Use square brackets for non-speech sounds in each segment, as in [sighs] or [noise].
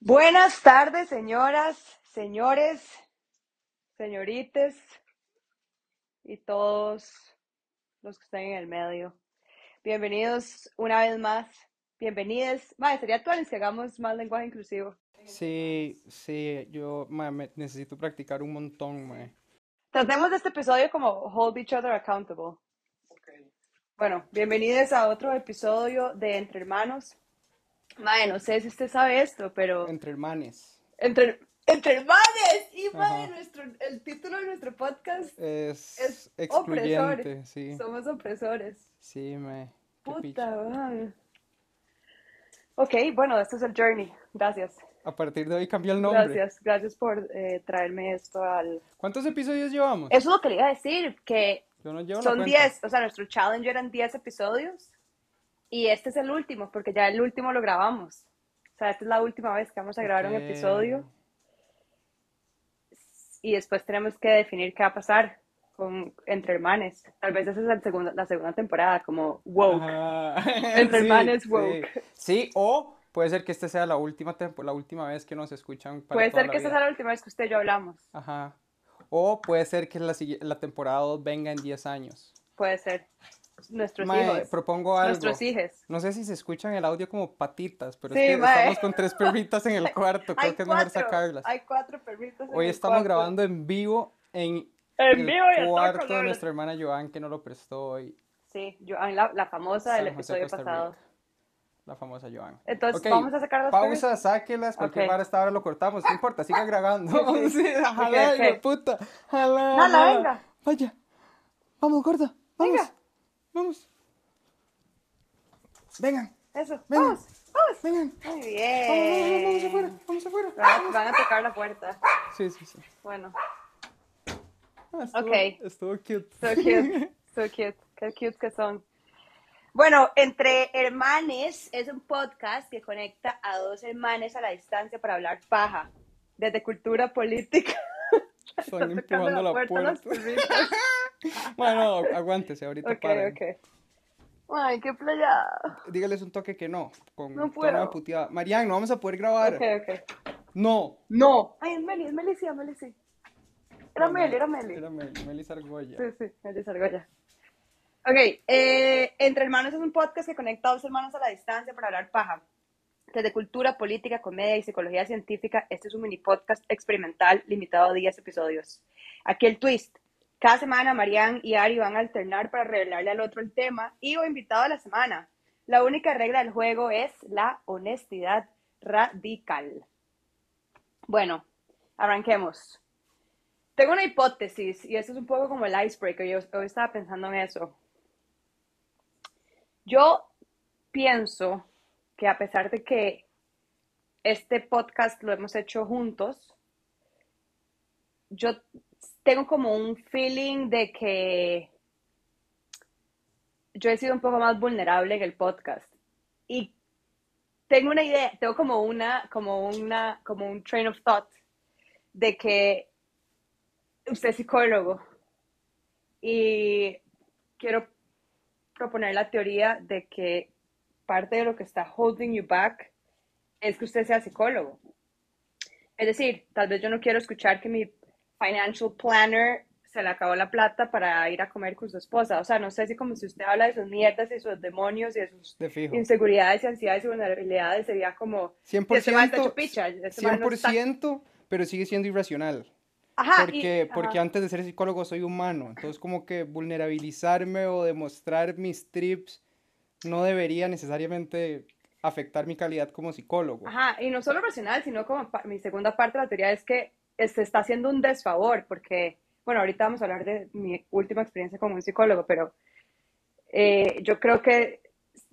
Buenas tardes, señoras, señores, señorites y todos los que están en el medio. Bienvenidos una vez más. Bienvenidos. Madre, sería actual que hagamos más lenguaje inclusivo. Sí, sí, yo me- necesito practicar un montón, mae. Tratemos este episodio como hold each other accountable. Bueno, bienvenidos a otro episodio de Entre Hermanos. Madre, no sé si usted sabe esto, pero Entre hermanes. entre, entre hermanes y madre, nuestro, el título de nuestro podcast Es, es excluyente, sí. Somos opresores. Sí, picha. Puta, madre. Ok, bueno, este es el journey. Gracias. A partir de hoy cambió el nombre. Gracias, gracias por eh, traerme esto al... ¿Cuántos episodios llevamos? Eso es lo que le iba a decir, que Yo no llevo son cuenta. 10, o sea, nuestro challenge eran 10 episodios y este es el último, porque ya el último lo grabamos. O sea, esta es la última vez que vamos a grabar un Ok. episodio y después tenemos que definir qué va a pasar con Entre Hermanes. Tal vez esa es la segunda, la segunda temporada, como woke. Entre [laughs] Sí, hermanes sí. woke. Sí, o puede ser que esta sea la última la última vez que nos escuchan para Puede toda ser la que esta sea la última vez que usted y yo hablamos. Ajá. O puede ser que la, la temporada 2 venga en 10 años. Puede ser. Nuestros Mae, hijos. propongo algo. Nuestros hijos. No sé si se escuchan el audio como patitas, pero Sí, es que mae. estamos con tres perritas en el [laughs] cuarto, creo Hay que es mejor cuatro, sacarlas. hay cuatro perritos en Hoy el estamos cuarto. grabando en vivo en En el vivo cuarto de nuestra hermana Joan, que nos lo prestó hoy, Sí, Joan, la, la famosa del San episodio pasado. La famosa Joan. Entonces, Ok, vamos a sacar las Pausa, sáquelas, cualquier Ok. vara esta hora lo cortamos, no importa, siga [laughs] grabando. Sí, [laughs] sí. jala, Ok, ok. hijo puta, jala. Venga. Vaya, vamos, gorda, vamos, Venga. vamos. Vengan, Eso, Venga. vamos, vamos. vengan. Muy Vamos, bien. vamos, vamos afuera, vamos afuera. Van, van a tocar la puerta. Sí, sí, sí. Bueno, Ah, estuvo, Ok. estuvo cute. so cute, [laughs] so cute, qué cute que son. Bueno, Entre Hermanes es un podcast que conecta a dos hermanes a la distancia para hablar paja, desde cultura política. [laughs] Están empujando la puerta. las perritas. [laughs] Bueno, aguántese, ahorita Ok, paren. ok. Ay, qué playa. Dígales un toque que no, con No puedo. puteada. Marian, no vamos a poder grabar. Ok, ok. No. No. Ay, es Meli, es Meli, sí, es Meli, sí. Era Meli, era Meli. Era Meli, Meli Sargoya. Sí, sí, Meli Sargoya. Ok, eh, Entre Hermanos es un podcast que conecta a dos hermanos a la distancia para hablar paja. Desde cultura, política, comedia y psicología científica, este es un mini podcast experimental limitado a 10 episodios. Aquí el twist. Cada semana Marianne y Ari van a alternar para revelarle al otro el tema y o invitado de la semana. La única regla del juego es la honestidad radical. Bueno, arranquemos. Tengo una hipótesis y eso es un poco como el icebreaker. Yo estaba pensando en eso. Yo pienso que a pesar de que este podcast lo hemos hecho juntos, yo tengo como un feeling de que yo he sido un poco más vulnerable en el podcast. Y tengo una idea, tengo como una, como una, como un train of thought de que usted es psicólogo y quiero proponer la teoría de que parte de lo que está holding you back es que usted sea psicólogo. Es decir, tal vez yo no quiero escuchar que mi financial planner se le acabó la plata para ir a comer con su esposa. O sea, no sé si como si usted habla de sus mierdas y sus demonios y de sus De inseguridades y ansiedades y vulnerabilidades, sería como... Este man está hecho 100%, picha, este man no está- 100%, pero sigue siendo irracional. Ajá, y- Porque, porque ajá. antes de ser psicólogo soy humano. Entonces, como que vulnerabilizarme o demostrar mis trips no debería necesariamente afectar mi calidad como psicólogo. Ajá, y no solo racional, sino como mi segunda parte de la teoría es que se está haciendo un desfavor, porque, bueno, ahorita vamos a hablar de mi última experiencia como un psicólogo, pero eh, yo creo que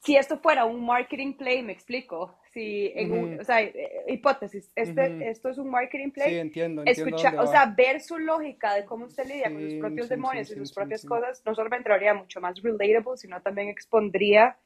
si esto fuera un marketing play, me explico, si en un- Ujú. o sea, eh, hipótesis, este, Ujú. esto es un marketing Sí, play, entiendo, entiendo escuchar, dónde o sea, ver su lógica de cómo usted lidia con sus Sí, propios sí, demonios sí, y sus sí, propias sí. cosas, no solamente lo haría mucho más relatable, sino también expondría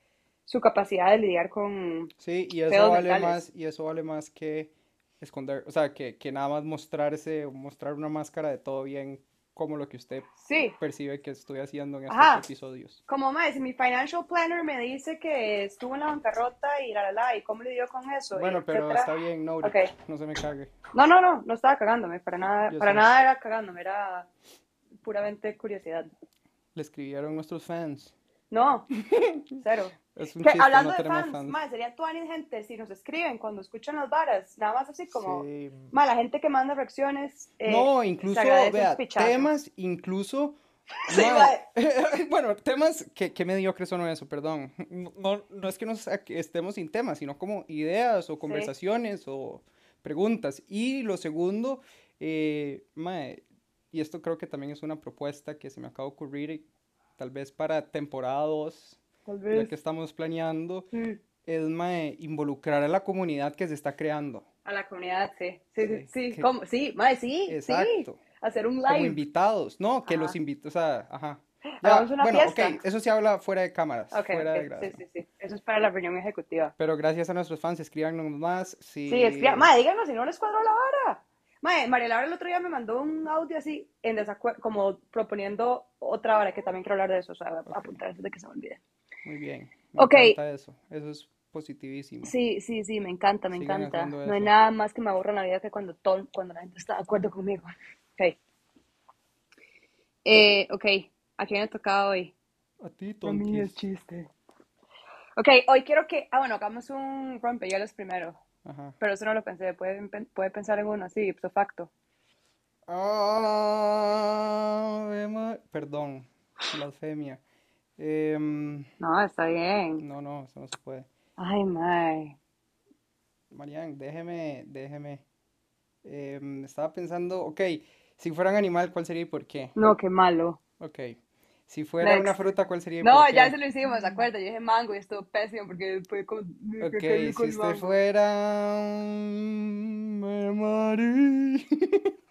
su capacidad de lidiar con... Sí, y eso vale mentales. más, y eso vale más que esconder, o sea, que, que nada más mostrarse, mostrar una máscara de todo bien como lo que usted Sí. percibe que estoy haciendo en estos Ajá. episodios. Como más, mi financial planner me dice que estuvo en la bancarrota y la la la, y cómo le dio con eso. Bueno, pero está bien, no, no se me cague. No, no, no, no estaba cagándome, para nada, Yo para sé. nada era cagándome, era puramente curiosidad. Le escribieron nuestros fans. No, [laughs] cero. Es un Que chiste, hablando no de fans, fans. más, sería gente si nos escriben cuando escuchan las varas, nada más así como, Sí. ma, la gente que manda reacciones. eh, No, incluso, vea, temas, incluso. [laughs] Sí, [laughs] bueno, temas que, que mediocre son eso, perdón. No, no es que nos estemos sin temas, sino como ideas o conversaciones o preguntas. Y lo segundo, eh, y esto creo que también es una propuesta que se me acaba de ocurrir, y tal vez para temporada 2, Tal ya vez. que estamos planeando, Mm, es mae, involucrar a la comunidad que se está creando. A la comunidad, sí. Sí, sí, Sí, sí. que- ¿Cómo? Sí, ma, sí. Exacto. Sí. Hacer un como live. invitados, no, que Ajá. los invito, o sea, ajá. Hagamos una bueno, fiesta. ok, eso se habla fuera de cámaras, Ok, fuera de ok, grabación. sí, sí, sí. Eso es para la reunión ejecutiva. Pero gracias a nuestros fans, escríbanos más. Si... Sí, escriba. Madre, díganos si no les cuadró la vara. Madre, María Laura el otro día me mandó un audio así, en desacuerdo, como proponiendo otra hora que también quiero hablar de eso, o sea, apuntar antes de que se me olvide. Muy bien, me Ok. encanta eso, eso es positivísimo. Sí, sí, sí, me encanta, me Sigan encanta. No hay nada más que me aburra en la vida que cuando, todo, cuando la gente está de acuerdo conmigo. Ok. Eh, ok, ¿a quién le tocado hoy? A ti, A mí es chiste. Ok, hoy quiero que, ah, bueno, hagamos un rompehielos primero, Ajá. pero eso no lo pensé, puede, puede pensar en uno así, ipso facto. Ah, Emma- Perdón, blasfemia. Em, No, está bien. no, no, eso no se puede. Ay, mae. Marian, déjeme, déjeme. Em, estaba pensando, ok, si fuera un animal, ¿cuál sería y por qué? No, qué malo. Ok. Si fuera una Next. fruta, ¿cuál sería y No, por ya qué? se lo hicimos, ¿se acuerda? Yo dije mango y estuvo pésimo porque fue con... Ok, si con usted mango. fuera me morí. [laughs]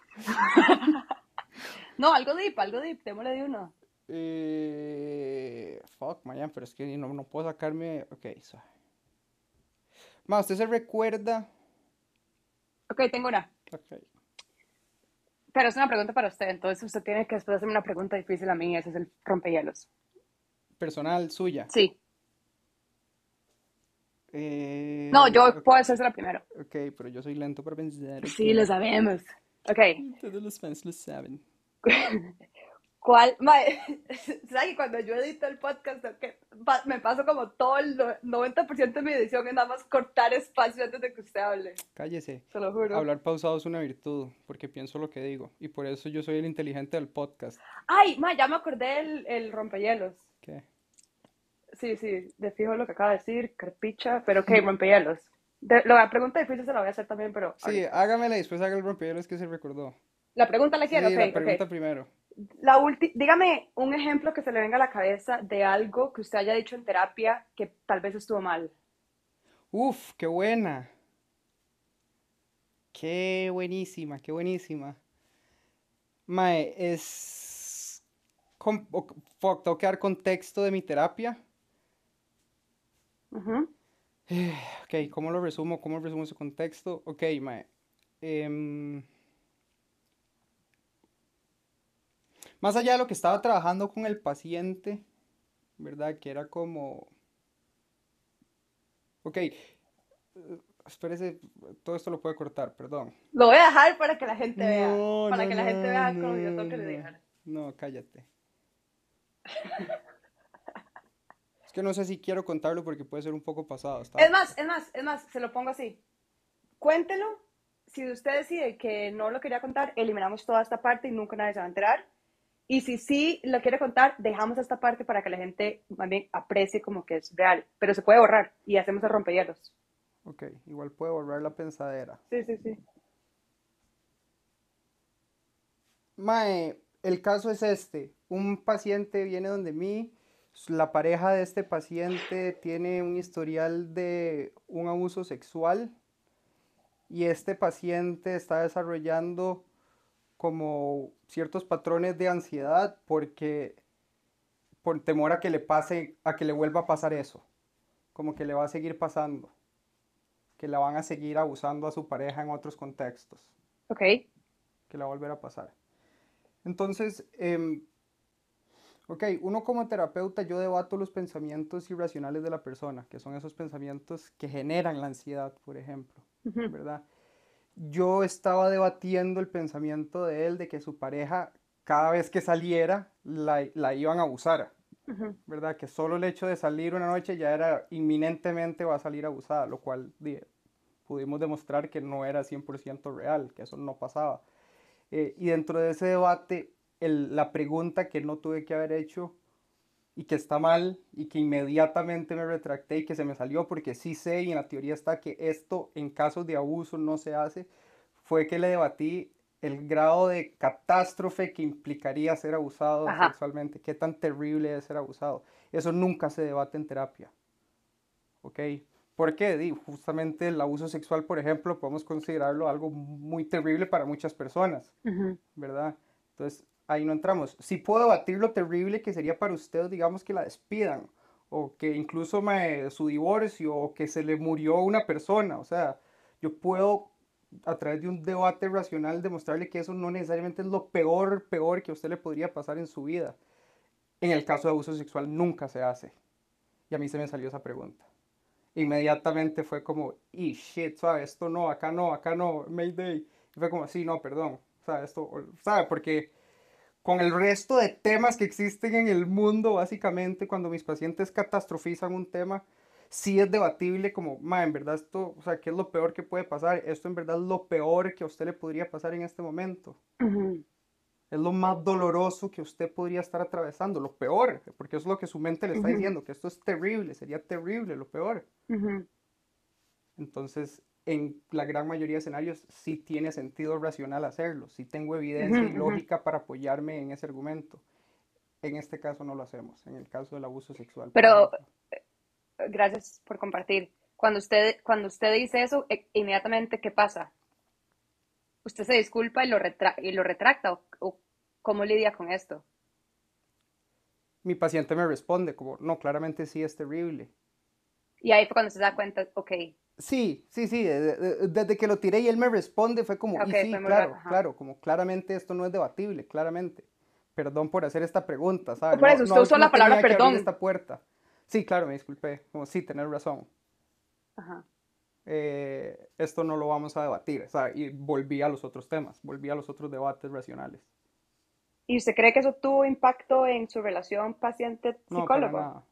No, algo deep, algo deep, démosle de uno. Eh, fuck, Marian, pero es que no, no puedo sacarme. Ok, so. Ma, ¿usted se recuerda? Ok, tengo una. Ok. Pero es una pregunta para usted, entonces usted tiene que después hacerme una pregunta difícil a mí, ese es el rompehielos. Personal suya. Sí. Eh, No, yo puedo hacérsela primero. ok, pero yo soy lento para pensar. Sí, lo sabemos. Ok. Todos los fans lo saben. [laughs] ¿Cuál? [laughs] Mae, ¿sabes que cuando yo edito el podcast pa- me paso como todo el no- 90% de mi edición en nada más cortar espacio antes de que usted hable? Cállese. Se lo juro. Hablar pausado es una virtud, porque pienso lo que digo. Y por eso yo soy el inteligente del podcast. Ay, ma, ya me acordé el, el rompehielos. ¿Qué? Sí, sí, de fijo lo que acaba de decir, carpicha, pero ok, rompehielos. De, la pregunta difícil se la voy a hacer también, pero Sí, hágamela y después haga el rompehielos que se recordó. la pregunta la quiero, Sí, la pregunta primero. La ulti- dígame un ejemplo que se le venga a la cabeza de algo que usted haya dicho en terapia que tal vez estuvo mal. Uf, qué buena. Qué buenísima, qué buenísima. Mae, es... fuck, tengo que dar contexto de mi terapia. Ujú. [sighs] Ok, ¿cómo lo resumo? ¿Cómo resumo ese contexto? Ok, mae. em, más allá de lo que estaba trabajando con el paciente, ¿verdad? Que era como... Ok, eh, espérese, todo esto lo puede cortar, perdón. Lo voy a dejar para que la gente vea. No, Para no, que la gente no, vea como yo no, tengo que no. dejar. No, cállate. Es que no sé si quiero contarlo porque puede ser un poco pasado. Es más, es más, es más, se lo pongo así. Cuéntelo. Si usted decide que no lo quería contar, eliminamos toda esta parte y nunca nadie se va a enterar. Y si sí lo quiere contar, dejamos esta parte para que la gente bien aprecie como que es real. Pero se puede borrar y hacemos el rompehielos. Ok, igual puedo borrar la pensadera. Sí, sí, sí. Mae, el caso es este. Un paciente viene donde mí. La pareja de este paciente tiene un historial de un abuso sexual. Y este paciente está desarrollando como ciertos patrones de ansiedad porque por temor a que le pase, a que le vuelva a pasar eso. Como que le va a seguir pasando. Que la van a seguir abusando a su pareja en otros contextos Ok. que la va a volver a pasar. Entonces, em, ok, uno como terapeuta, yo debato los pensamientos irracionales de la persona, que son esos pensamientos que generan la ansiedad, por ejemplo, ¿verdad? Yo estaba debatiendo el pensamiento de él de que su pareja, cada vez que saliera, la, la iban a abusar, ¿verdad? Que solo el hecho de salir una noche ya era inminentemente va a salir abusada, lo cual pudimos demostrar que no era 100% real, que eso no pasaba. Eh, y dentro de ese debate, la pregunta que no tuve que haber hecho y que está mal y que inmediatamente me retracté y que se me salió porque sí sé y en la teoría está que esto en casos de abuso no se hace, fue que le debatí el grado de catástrofe que implicaría ser abusado sexualmente, qué tan terrible es ser abusado. Eso nunca se debate en terapia. ¿Ok? ¿Por qué? Justamente el abuso sexual, por ejemplo, podemos considerarlo algo muy terrible para muchas personas, ¿verdad? Entonces, ahí no entramos. Si puedo debatir lo terrible que sería para usted, digamos, que la despidan, o que incluso me, su divorcio, o que se le murió una persona, o sea, yo puedo a través de un debate racional demostrarle que eso no necesariamente es lo peor, peor que a usted le podría pasar en su vida. En el caso de abuso sexual nunca se hace. Y a mí se me salió esa pregunta inmediatamente fue como, y shit, ¿sabes? Esto no, acá no, acá no, Mayday. Y fue como, sí, no, perdón, ¿sabes? Esto, ¿sabes? Porque con el resto de temas que existen en el mundo, básicamente, cuando mis pacientes catastrofizan un tema, sí es debatible como, ma, en verdad esto, o sea, ¿qué es lo peor que puede pasar? Esto en verdad es lo peor que a usted le podría pasar en este momento es lo más doloroso que usted podría estar atravesando, lo peor, porque eso es lo que su mente le está diciendo, que esto es terrible, sería terrible, lo peor. Entonces, en la gran mayoría de escenarios sí tiene sentido racional hacerlo, sí tengo evidencia y lógica para apoyarme en ese argumento. En este caso no lo hacemos, en el caso del abuso sexual. Pero, eh, gracias por compartir. Cuando usted, cuando usted dice eso, e, inmediatamente, ¿qué pasa? usted se disculpa y lo, y lo retracta o, cómo lidia con esto? Mi paciente me responde como, no, claramente sí es terrible. Y ahí fue cuando se da cuenta, ok. Sí, sí, sí, desde que lo tiré y él me responde fue como, sí, claro, claro, como claramente esto no es debatible, claramente. Perdón por hacer esta pregunta, ¿sabes? Por eso, usted usó la palabra perdón. esta puerta. Sí, claro, me disculpé, como sí, tener razón. Ajá. Eh, esto no lo vamos a debatir. Sea, y volví a los otros temas, volví a los otros debates racionales. ¿Y usted cree que eso tuvo impacto en su relación paciente-psicólogo? No, para nada.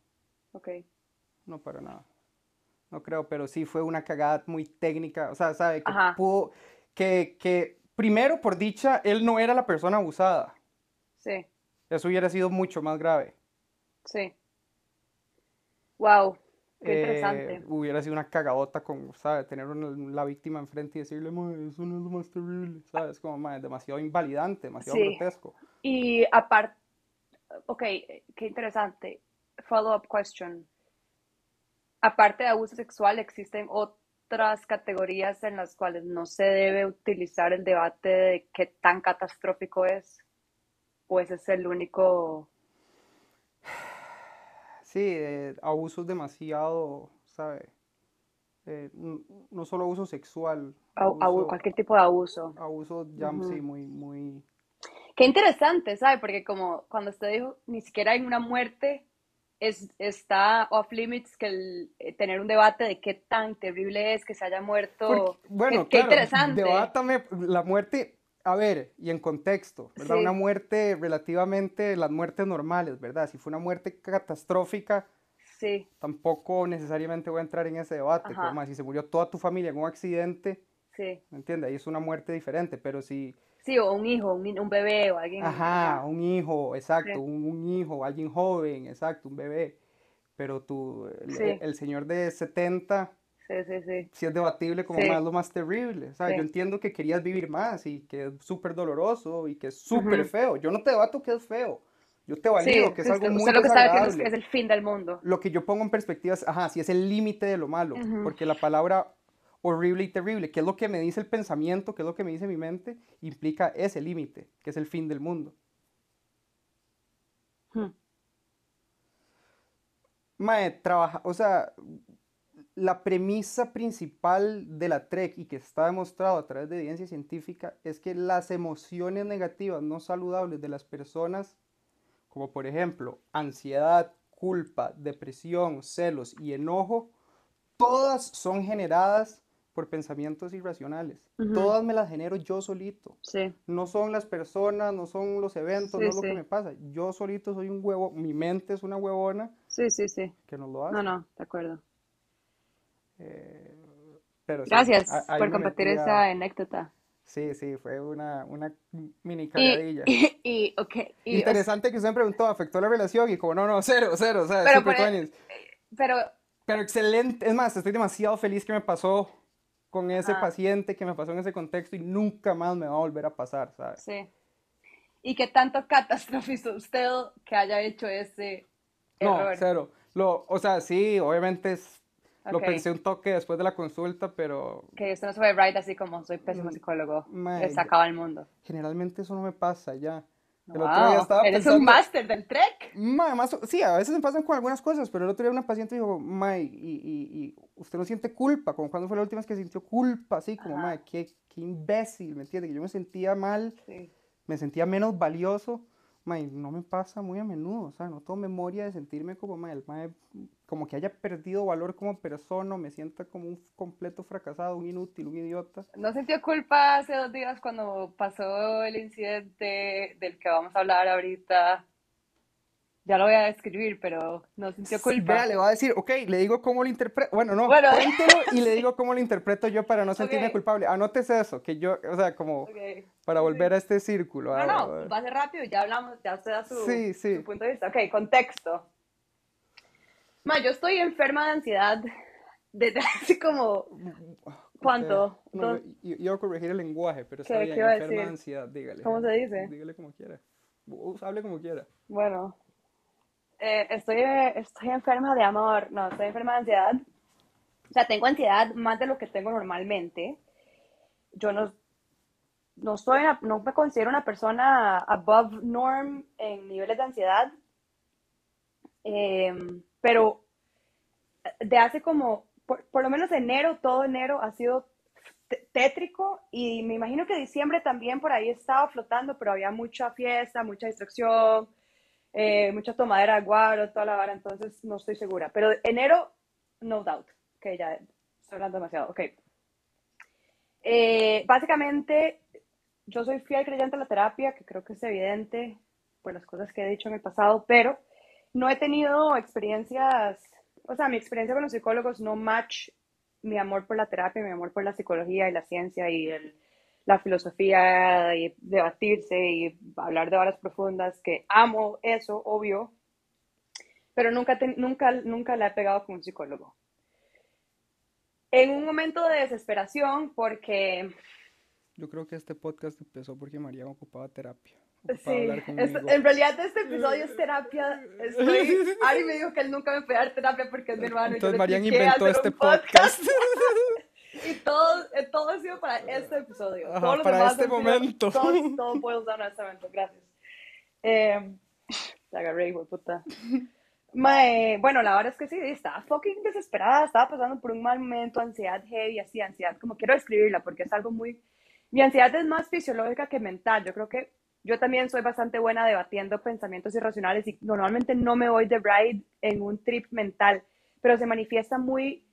No, para nada. No creo, pero sí fue una cagada muy técnica. O sea, sabe que pudo, que, que primero, por dicha, él no era la persona abusada. Sí. Eso hubiera sido mucho más grave. Sí. Wow. Eh, hubiera sido una cagadota con, ¿sabes? Tener la víctima enfrente y decirle, eso no es lo más terrible, ¿sabes? Como, demasiado invalidante, demasiado grotesco. Y aparte, ok, qué interesante. Follow-up question. Aparte de abuso sexual, existen otras categorías en las cuales no se debe utilizar el debate de qué tan catastrófico es. ¿O ese es el único Sí, eh, abusos demasiado, ¿sabe? Eh, no solo abuso sexual. cualquier tipo de abuso. Abuso, ya, sí, muy, muy... Qué interesante, ¿sabe? Porque como cuando usted dijo, ni siquiera en una muerte es, está off limits que el, eh, tener un debate de qué tan terrible es que se haya muerto. bueno, qué, interesante. Debátame la muerte a ver, y en contexto, ¿verdad? Una muerte relativamente, las muertes normales, ¿verdad? Si fue una muerte catastrófica, sí. tampoco necesariamente voy a entrar en ese debate. Como si se murió toda tu familia en un accidente, sí. ¿me entiendes? Ahí es una muerte diferente, pero si... Sí, o un hijo, un, bebé o alguien. Ajá, un hijo, exacto, un, hijo, alguien joven, exacto, un bebé. Pero tú, el, el señor de 70 Sí, sí, sí. Si es debatible como más lo más terrible. O sea, yo entiendo que querías vivir más y que es súper doloroso y que es súper feo. Yo no te debato que es feo. Yo te valido que es algo muy lo que sabe que es, el fin del mundo. Lo que yo pongo en perspectiva es, ajá, si es el límite de lo malo. Porque la palabra horrible y terrible, que es lo que me dice el pensamiento, que es lo que me dice mi mente, implica ese límite, que es el fin del mundo. Hmm. Mae, trabaja, o sea, la premisa principal de la TREC y que está demostrado a través de evidencia científica es que las emociones negativas no saludables de las personas, como por ejemplo ansiedad, culpa, depresión, celos y enojo, todas son generadas por pensamientos irracionales. Todas me las genero yo solito. Sí. No son las personas, no son los eventos, no es lo que me pasa. Yo solito soy un huevo, mi mente es una huevona. Sí, sí, sí. Que nos lo hace. No, no, de acuerdo. Eh, pero Gracias por compartir esa anécdota. Sí, sí, fue una, una mini cagadilla. [laughs] Y, okay, Interesante que usted me preguntó, ¿afectó la relación? Y como, no, no, cero, cero, o sea, pero, pero, pero excelente, es más, estoy demasiado feliz que me pasó con ese paciente que me pasó en ese contexto y nunca más me va a volver a pasar, ¿sabes? Sí. ¿Y qué tanto [laughs] catastrófico usted que haya hecho ese error? No, cero. Lo, o sea, sí, obviamente lo pensé un toque después de la consulta, pero... Que esto no se fue right así como soy pésimo mm, psicólogo, me sacaba el mundo. Generalmente eso no me pasa ya. El otro día estaba Eres un máster del trek. más, sí, a veces me pasan con algunas cosas, pero el otro día una paciente dijo, May, y, y, usted no siente culpa, como cuando fue la última vez que sintió culpa, así como, May, qué, qué imbécil, ¿me entiende? Que yo me sentía mal, me sentía menos valioso no me pasa muy a menudo, o sea, no tengo memoria de sentirme como, como que haya perdido valor como persona, me sienta como un completo fracasado, un inútil, un idiota. ¿No sintió culpa hace dos días cuando pasó el incidente del que vamos a hablar ahorita? Ya lo voy a describir, pero no sintió culpa. Vea, le voy a decir, ok, le digo cómo lo interpreto. Bueno, no, cuéntelo y le [laughs] digo cómo lo interpreto yo para no sentirme culpable. Anótese eso, que yo, o sea, como para volver a este círculo. No, no, va a ser rápido, ya hablamos, ya usted da su, su punto de vista. Ok, contexto. Ma, yo estoy enferma de ansiedad desde [laughs] hace como. ¿Cuánto? No, yo, a corregir el lenguaje, pero está bien, enferma de ansiedad, dígale. ¿Cómo se dice? Dígale como quiera. Hable como quiera. Bueno, eh, estoy, estoy enferma de amor, no, estoy enferma de ansiedad. O sea, tengo ansiedad más de lo que tengo normalmente. Yo no, no, soy no me considero una persona above norm en niveles de ansiedad. Em, pero de hace como, por, por, lo menos enero, todo enero ha sido tétrico y me imagino que diciembre también por ahí estaba flotando, pero había mucha fiesta, mucha distracción, eh, mucha tomadera de guaro, toda la vara, entonces no estoy segura. Pero enero, no doubt, que ya estoy hablando demasiado, ok. Eh, básicamente, yo soy fiel creyente a la terapia, que creo que es evidente por las cosas que he dicho en el pasado, pero no he tenido experiencias, o sea, mi experiencia con los psicólogos no match mi amor por la terapia, mi amor por la psicología y la ciencia y el, la filosofía y debatirse y hablar de horas profundas, que amo eso, obvio, pero nunca, nunca, nunca la he pegado con un psicólogo. En un momento de desesperación, porque... Yo creo que este podcast empezó porque María ocupaba terapia. sí, en realidad este episodio es terapia. Estoy, [laughs] Ari me dijo que él nunca me puede dar terapia porque es mi hermano. Entonces Marian inventó este podcast. [laughs] Y todo, eh, todo ha sido para este episodio. para este momento. todo, [laughs] todo boils down a este momento. Gracias. Eh, te agarré, hijo puta. bueno, la verdad es que sí, estaba fucking desesperada, estaba pasando por un mal momento, ansiedad heavy, así, ansiedad, como quiero describirla porque es algo muy... Mi ansiedad es más fisiológica que mental, yo creo que yo también soy bastante buena debatiendo pensamientos irracionales y normalmente no me voy de ride en un trip mental, pero se manifiesta muy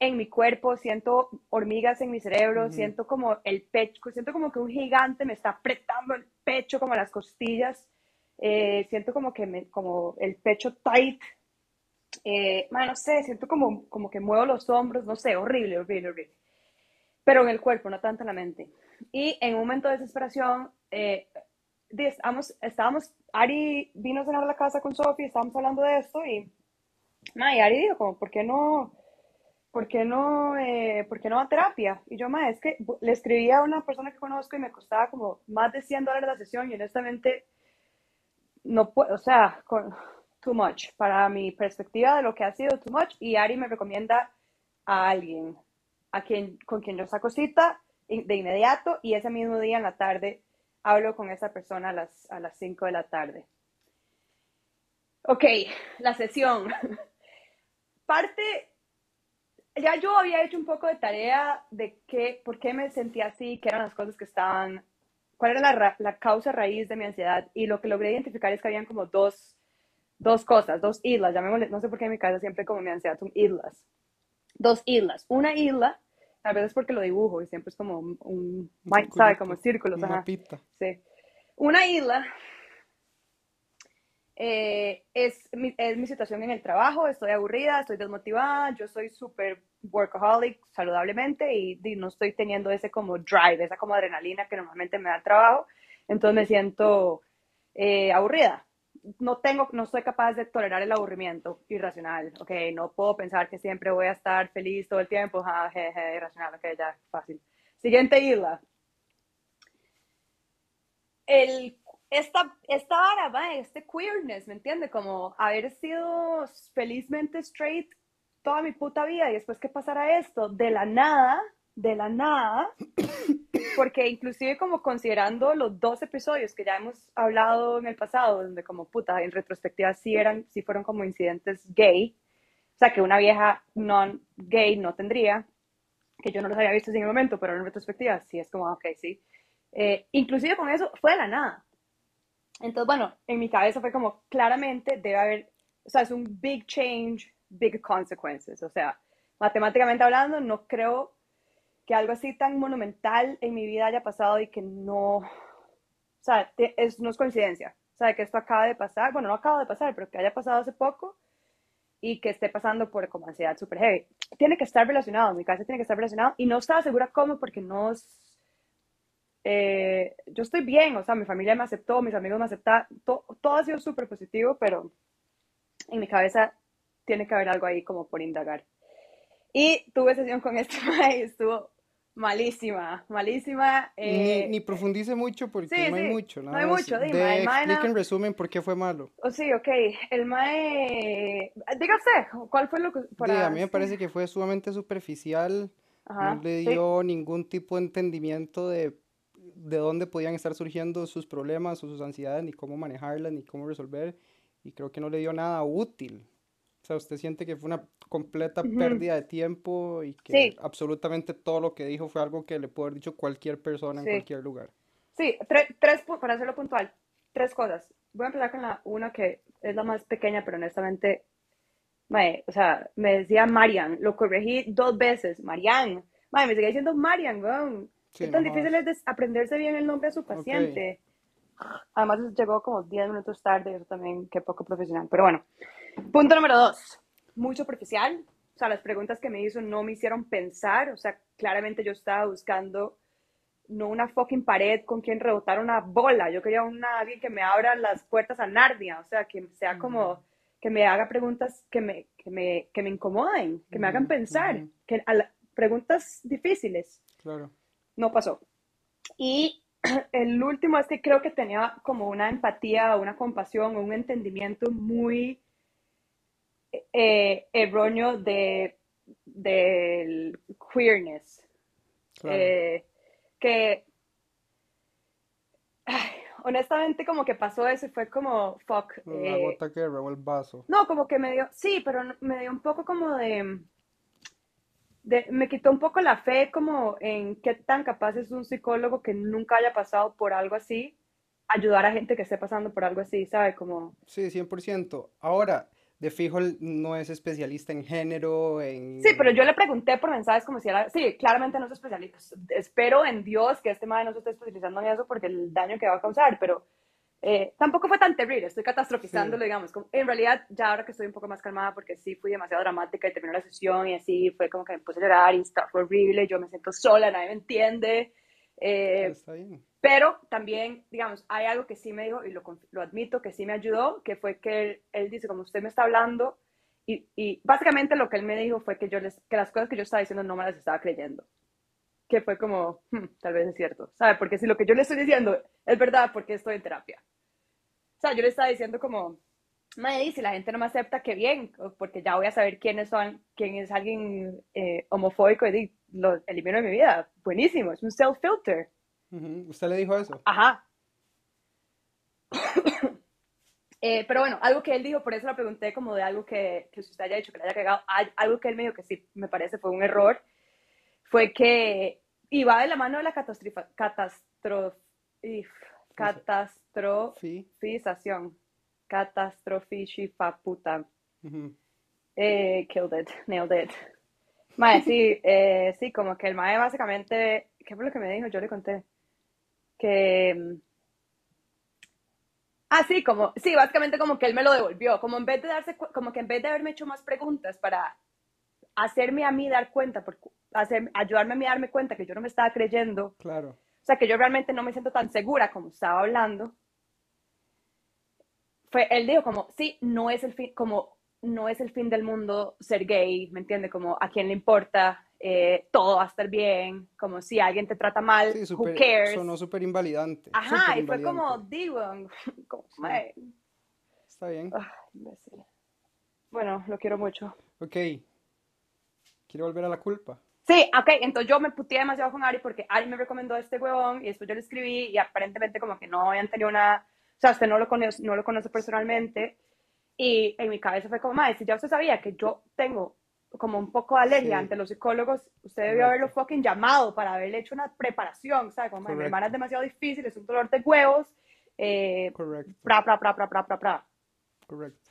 en mi cuerpo, siento hormigas en mi cerebro, siento como el pecho, siento como que un gigante me está apretando el pecho, como las costillas, eh, siento como que me, como el pecho tight, eh, no sé, siento como, como que muevo los hombros, no sé, horrible, horrible, horrible. Pero en el cuerpo, no tanto en la mente. Y en un momento de desesperación, eh, estábamos, estábamos, Ari vino a cenar a la casa con Sophie, estábamos hablando de esto y, ma, y Ari dijo como, ¿por qué no? ¿Por qué no, eh, ¿por qué no a terapia? Y yo, ma, es que le escribí a una persona que conozco y me costaba como más de 100 dólares la sesión y honestamente no puedo, o sea, con, too much. Para mi perspectiva de lo que ha sido too much y Ari me recomienda a alguien a quien, con quien yo saco cita de inmediato y ese mismo día en la tarde hablo con esa persona a las, a las 5 de la tarde. Ok, la sesión. [laughs] Parte ya yo había hecho un poco de tarea de qué, por qué me sentía así, qué eran las cosas que estaban, cuál era la, la causa raíz de mi ansiedad. Y lo que logré identificar es que habían como dos, dos cosas, dos islas, llamémosle, no sé por qué en mi casa siempre como mi ansiedad son islas. Dos islas. Una isla, a veces porque lo dibujo y siempre es como un, un ¿sabe? Como círculos. Una Ajá. Sí. Una isla eh, es, mi, es mi situación en el trabajo, estoy aburrida, estoy desmotivada, yo soy súper workaholic saludablemente y, y, no estoy teniendo ese como drive, esa como adrenalina que normalmente me da el trabajo, entonces me siento eh, aburrida. No tengo, no soy capaz de tolerar el aburrimiento irracional, ok, no puedo pensar que siempre voy a estar feliz todo el tiempo, ja, je, je, irracional, ok, ya, fácil. Siguiente isla. El esta, esta vara, este queerness, ¿me entiende? Como haber sido felizmente straight toda mi puta vida y después que pasara esto, de la nada, de la nada, [coughs] porque inclusive como considerando los dos episodios que ya hemos hablado en el pasado, donde como puta, en retrospectiva sí eran, sí fueron como incidentes gay, o sea, que una vieja non gay no tendría, que yo no los había visto en el momento, pero en retrospectiva sí es como, ok, sí. Eh, inclusive con eso fue de la nada. Entonces, bueno, en mi cabeza fue como, claramente debe haber, o sea, es un big change, big consequences. O sea, matemáticamente hablando, no creo que algo así tan monumental en mi vida haya pasado y que no, o sea, es, no es coincidencia. O sea, que esto acaba de pasar, bueno, no acaba de pasar, pero que haya pasado hace poco y que esté pasando por como ansiedad super heavy. Tiene que estar relacionado, en mi casa tiene que estar relacionado y no estaba segura cómo porque no eh, yo estoy bien, o sea, mi familia me aceptó, mis amigos me aceptaron, to, todo ha sido súper positivo, pero en mi cabeza tiene que haber algo ahí como por indagar. Y tuve sesión con este [laughs] y estuvo malísima, malísima. Eh, ni, ni, profundice mucho porque sí, no hay sí, mucho. Nada no hay mucho, dime. de, explique en resumen por qué fue malo. Oh, sí, ok. El mae... Diga usted, ¿cuál fue lo que... Sí, para- a mí me parece que fue sumamente superficial, Ajá, no le sí. dio ningún tipo de entendimiento de, de dónde podían estar surgiendo sus problemas o sus ansiedades, ni cómo manejarlas, ni cómo resolver, y creo que no le dio nada útil. O sea, usted siente que fue una completa pérdida de tiempo y que Sí. absolutamente todo lo que dijo fue algo que le pudo haber dicho cualquier persona en cualquier lugar. Sí, tre- tres, para hacerlo puntual, tres cosas. Voy a empezar con la una que es la más pequeña, pero honestamente, mae, o sea, me decía Marian, lo corregí dos veces, Marian. Mae, me sigue diciendo Marian, weón. Sí, ¿Qué tan no difícil es aprenderse bien el nombre de su paciente? Además, llegó como 10 minutos tarde, eso también, qué poco profesional. Pero bueno, punto número dos, muy superficial. O sea, las preguntas que me hizo no me hicieron pensar. O sea, claramente yo estaba buscando no una fucking pared con quien rebotar una bola. Yo quería una, alguien que me abra las puertas a Narnia. O sea, que sea como, que me haga preguntas que me, que me, que me incomoden, que me hagan pensar. Que, a la- preguntas difíciles Claro. No pasó. Y [clears throat] el último es que creo que tenía como una empatía, una compasión, un entendimiento muy eh, erróneo de, del queerness. Claro. Eh, que ay, honestamente como que pasó eso y fue como, fuck. La eh, gota que el vaso. no, como que me dio, sí, pero me dio un poco como de, de, me quitó un poco la fe como en qué tan capaz es un psicólogo que nunca haya pasado por algo así, ayudar a gente que esté pasando por algo así, ¿sabe? Como, Sí, 100%. Ahora, de fijo no es especialista en género, en... sí, pero yo le pregunté por mensajes como si era, sí, claramente no es especialista, espero en Dios que este madre no se esté especializando en eso porque el daño que va a causar, pero eh, tampoco fue tan terrible, estoy catastrofizándolo, Sí. digamos, como, en realidad ya ahora que estoy un poco más calmada porque sí fui demasiado dramática y terminó la sesión y así fue como que me puse a llorar y está, fue horrible, yo me siento sola, nadie me entiende, eh, Está bien. pero también, digamos, hay algo que sí me dijo y lo, lo admito que sí me ayudó, que fue que él, él dice, como usted me está hablando, y, y básicamente lo que él me dijo fue que, yo les, que las cosas que yo estaba diciendo no me las estaba creyendo. Que fue como, "Hmm, tal vez es cierto, ¿sabe? Porque si lo que yo le estoy diciendo es verdad, porque estoy en terapia? O sea, yo le estaba diciendo como, Madre, si la gente no me acepta, qué bien, porque ya voy a saber quiénes son, quién es alguien eh, homofóbico y lo elimino de mi vida. Buenísimo, es un self-filter. ¿Usted le dijo eso? Ajá. [coughs] Eh, pero bueno, algo que él dijo, por eso le pregunté como de algo que, que usted haya dicho, que le haya cagado, algo que él me dijo que sí me parece fue un error, fue que iba de la mano de la catastro, catastrofización. Catastrofichifa puta. eh, killed it, nailed it. Mae, sí, eh, sí, como que el mae básicamente, ¿qué fue lo que me dijo? Yo le conté. Que mm, Ah, sí, como, sí, básicamente como que él me lo devolvió, como en vez de darse, como que en vez de haberme hecho más preguntas para hacerme a mí dar cuenta, por, hacer, ayudarme a mí a darme cuenta que yo no me estaba creyendo. Claro. O sea, que yo realmente no me siento tan segura como estaba hablando. Fue, él dijo como, sí, no es el fin, como, no es el fin del mundo ser gay, ¿me entiende? Como, ¿a quién le importa? Eh, todo va a estar bien, como si alguien te trata mal, Sí, who súper, cares? sonó súper invalidante. Ajá, y fue como, digo, [laughs] como, Sí. Está bien. ay, imbécil. Bueno, lo quiero mucho. Ok. Quiero volver a la culpa. Sí, ok, entonces yo me puteé demasiado con Ari porque Ari me recomendó este huevón y después yo le escribí y aparentemente como que no habían tenido una, o sea, usted no lo conoce, no lo conoce personalmente y en mi cabeza fue como, madre, si ya usted sabía que yo tengo como un poco de alergia Sí. ante los psicólogos, usted debió Correcto. haberlo fucking llamado para haberle hecho una preparación, ¿sabe? Como, "Mae, mi hermana es demasiado difícil, es un dolor de huevos, eh, Correcto. pra, pra, pra, pra, pra, pra, pra. Correcto.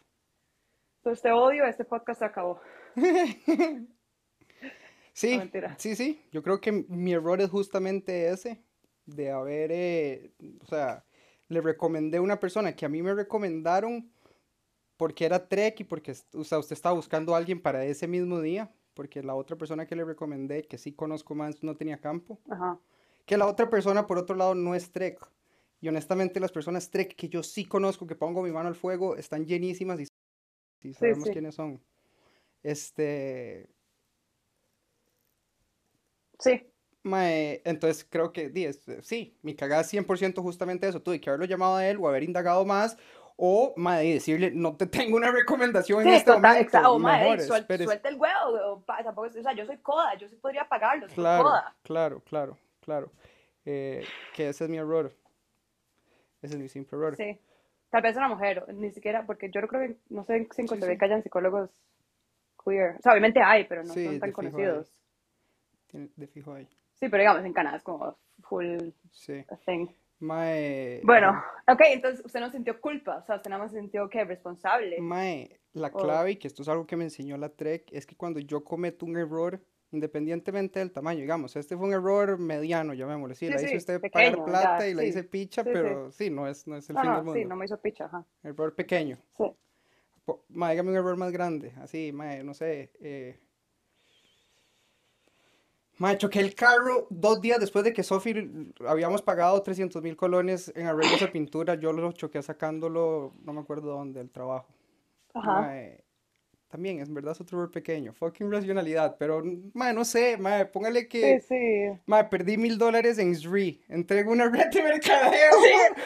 Entonces te odio, este podcast se acabó. [laughs] Sí, No, sí, sí. Yo creo que mi error es justamente ese, de haber, eh, o sea, le recomendé a una persona que a mí me recomendaron porque era Trek y porque, o sea, usted estaba buscando a alguien para ese mismo día, porque la otra persona que le recomendé, que sí conozco más, no tenía campo. Ajá. Que la otra persona, por otro lado, no es Trek. Y honestamente, las personas Trek que yo sí conozco, que pongo mi mano al fuego, están llenísimas y, y sabemos sí. quiénes son. Este, Sí, Mae, entonces creo que es- sí, mi cagada es 100% justamente eso. Tuve que haberlo llamado a él o haber indagado más o mae, decirle, no te [laughs] tengo una recomendación en Sí, este total, momento. exacto. O, madre, mejor, suel- espérese". suelta el huevo, huevo, pa- tampoco o sea, yo soy coda, yo sí podría pagarlo, soy Claro, coda. claro, claro, claro. Eh, que ese es mi error. Ese es mi simple error. Sí. Tal vez una mujer, ni siquiera, porque yo creo que, no sé si encontré sí. que hayan psicólogos queer. O sea, obviamente hay, pero no Sí, son tan hay. Tiene- De fijo ahí. Sí, pero digamos, en Canadá es como full Sí. thing. Mae, Bueno, ok, entonces usted no sintió culpa, o sea, usted nada más sintió que responsable. Mae, la clave, y que esto es algo que me enseñó la Trek, es que cuando yo cometo un error, independientemente del tamaño, digamos, este fue un error mediano, llamémosle, sí, Sí, la sí, usted pequeño, pagar plata ya, y la hice picha, pero sí, no es, no es el No, fin del no, mundo. sí, no me hizo picha, ajá. Error pequeño. Sí. Mae, dígame un error más grande, así, mae, no sé. Eh... Mae, choqué el carro dos días después de que Sophie habíamos pagado 300 mil colones en arreglos de pintura. Yo lo choqué sacándolo, no me acuerdo dónde, del trabajo. Ajá. Mae, también, es verdad, es otro error pequeño. Fucking racionalidad, pero, mae, no sé, mae, póngale Sí, que, sí. mae, perdí mil dólares en SRI. Entrego una red de mercadeo.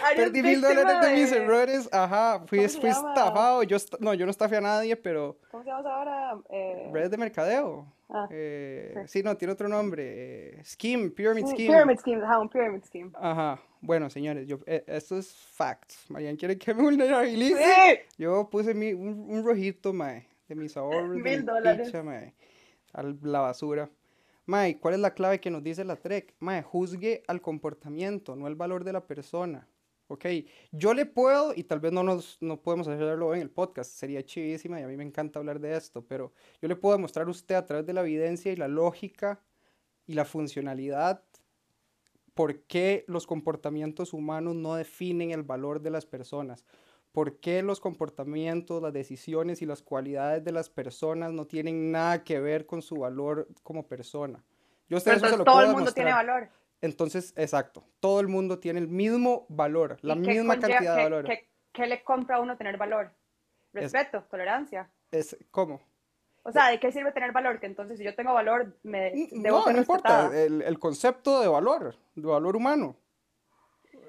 Es Perdí mil dólares de mis errores. Ajá, fui, ¿Cómo se fui llama? estafado. Yo, no, yo no estafé a nadie, pero ¿Cómo se llama ahora? Eh, redes de mercadeo. Ah, Eh, sí. sí, no, tiene otro nombre. eh, scheme, Pyramid Scheme. Pyramid scheme, ajá, un pyramid scheme. Ajá. Bueno, señores, yo, eh, esto es facts. Marian quiere que me vulnerabilice. Sí. Yo puse mi, un, un rojito, mae, de mis ahorros, de Mil mi dólares. picha, mae, a la basura. Mae, ¿cuál es la clave que nos dice la TREC? Mae, juzgue al comportamiento, no el valor de la persona. Ok, yo le puedo, y tal vez no nos no podemos hacerlo en el podcast, sería chivísima y a mí me encanta hablar de esto, pero yo le puedo demostrar a usted a través de la evidencia y la lógica y la funcionalidad por qué los comportamientos humanos no definen el valor de las personas, por qué los comportamientos, las decisiones y las cualidades de las personas no tienen nada que ver con su valor como persona. Yo a usted Pero eso se entonces lo todo puedo el mundo tiene valor. Entonces, exacto, todo el mundo tiene el mismo valor, la ¿Y qué misma conlleva- cantidad de valor. qué- qué le compra a uno tener valor? Respeto, tolerancia. Es, ¿Cómo? O sea, ¿de qué sirve tener valor? Que entonces si yo tengo valor, me debo No, ser no importa, el, el concepto de valor, de valor humano.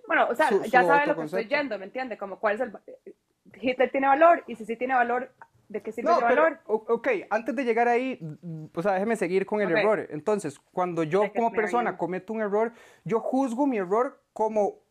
Bueno, o sea, su- ya su sabe lo que estoy yendo, ¿me entiende? Como cuál es el... Hitler tiene valor y si sí tiene valor, ¿de qué sirve No, ese pero, valor? ok, antes de llegar ahí, o sea, déjeme seguir con el Ok. error. Entonces, cuando yo como persona cometo un error, yo juzgo mi error como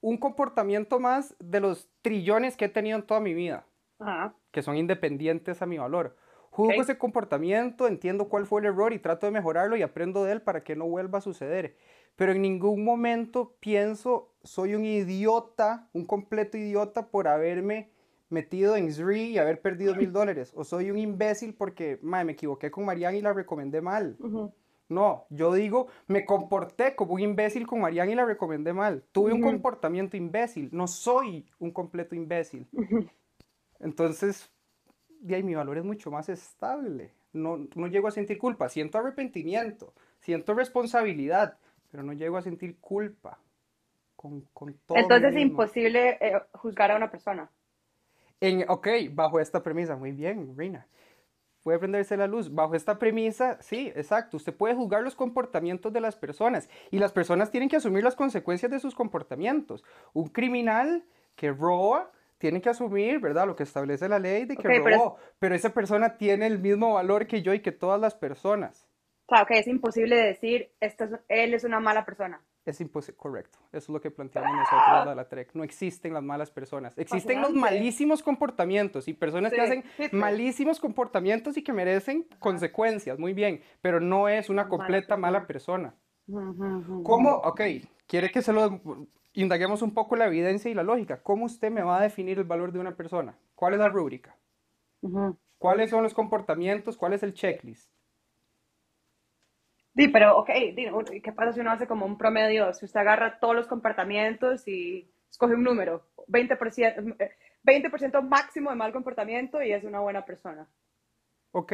un comportamiento más de los trillones que he tenido en toda mi vida, Ajá. que son independientes a mi valor. Juzgo Ok. ese comportamiento, entiendo cuál fue el error y trato de mejorarlo y aprendo de él para que no vuelva a suceder. Pero en ningún momento pienso, soy un idiota, un completo idiota por haberme metido en SRI y haber perdido mil dólares. O soy un imbécil porque mae, me equivoqué con Marianne y la recomendé mal. Ujú. No, yo digo, me comporté como un imbécil con Marianne y la recomendé mal. Tuve un Ujú. comportamiento imbécil, no soy un completo imbécil. Entonces, de ahí mi valor es mucho más estable. No, no llego a sentir culpa, siento arrepentimiento, siento responsabilidad, pero no llego a sentir culpa con, con todo. Entonces es imposible eh, juzgar a una persona. En, ok, bajo esta premisa, muy bien, Reina. Puede prenderse la luz. Bajo esta premisa, sí, exacto. Usted puede juzgar los comportamientos de las personas y las personas tienen que asumir las consecuencias de sus comportamientos. Un criminal que roba tiene que asumir, ¿verdad? Lo que establece la ley de que Ok, pero es- robó. Pero esa persona tiene el mismo valor que yo y que todas las personas. O sea, que es imposible decir, esta es- él es una mala persona. Es imposible, correcto. Eso es lo que planteamos nosotros, la, la TREC. No existen las malas personas. Existen los malísimos comportamientos y personas que hacen malísimos comportamientos y que merecen consecuencias. Muy bien, pero no es una completa mala persona. ¿Cómo? Ok, quiere que se lo indaguemos un poco la evidencia y la lógica. ¿Cómo usted me va a definir el valor de una persona? ¿Cuál es la rúbrica? ¿Cuáles son los comportamientos? ¿Cuál es el checklist? Sí, pero ok, ¿qué pasa si uno hace como un promedio? Si usted agarra todos los comportamientos y escoge un número, 20%, eh, 20% máximo de mal comportamiento y es una buena persona. ¿Ok?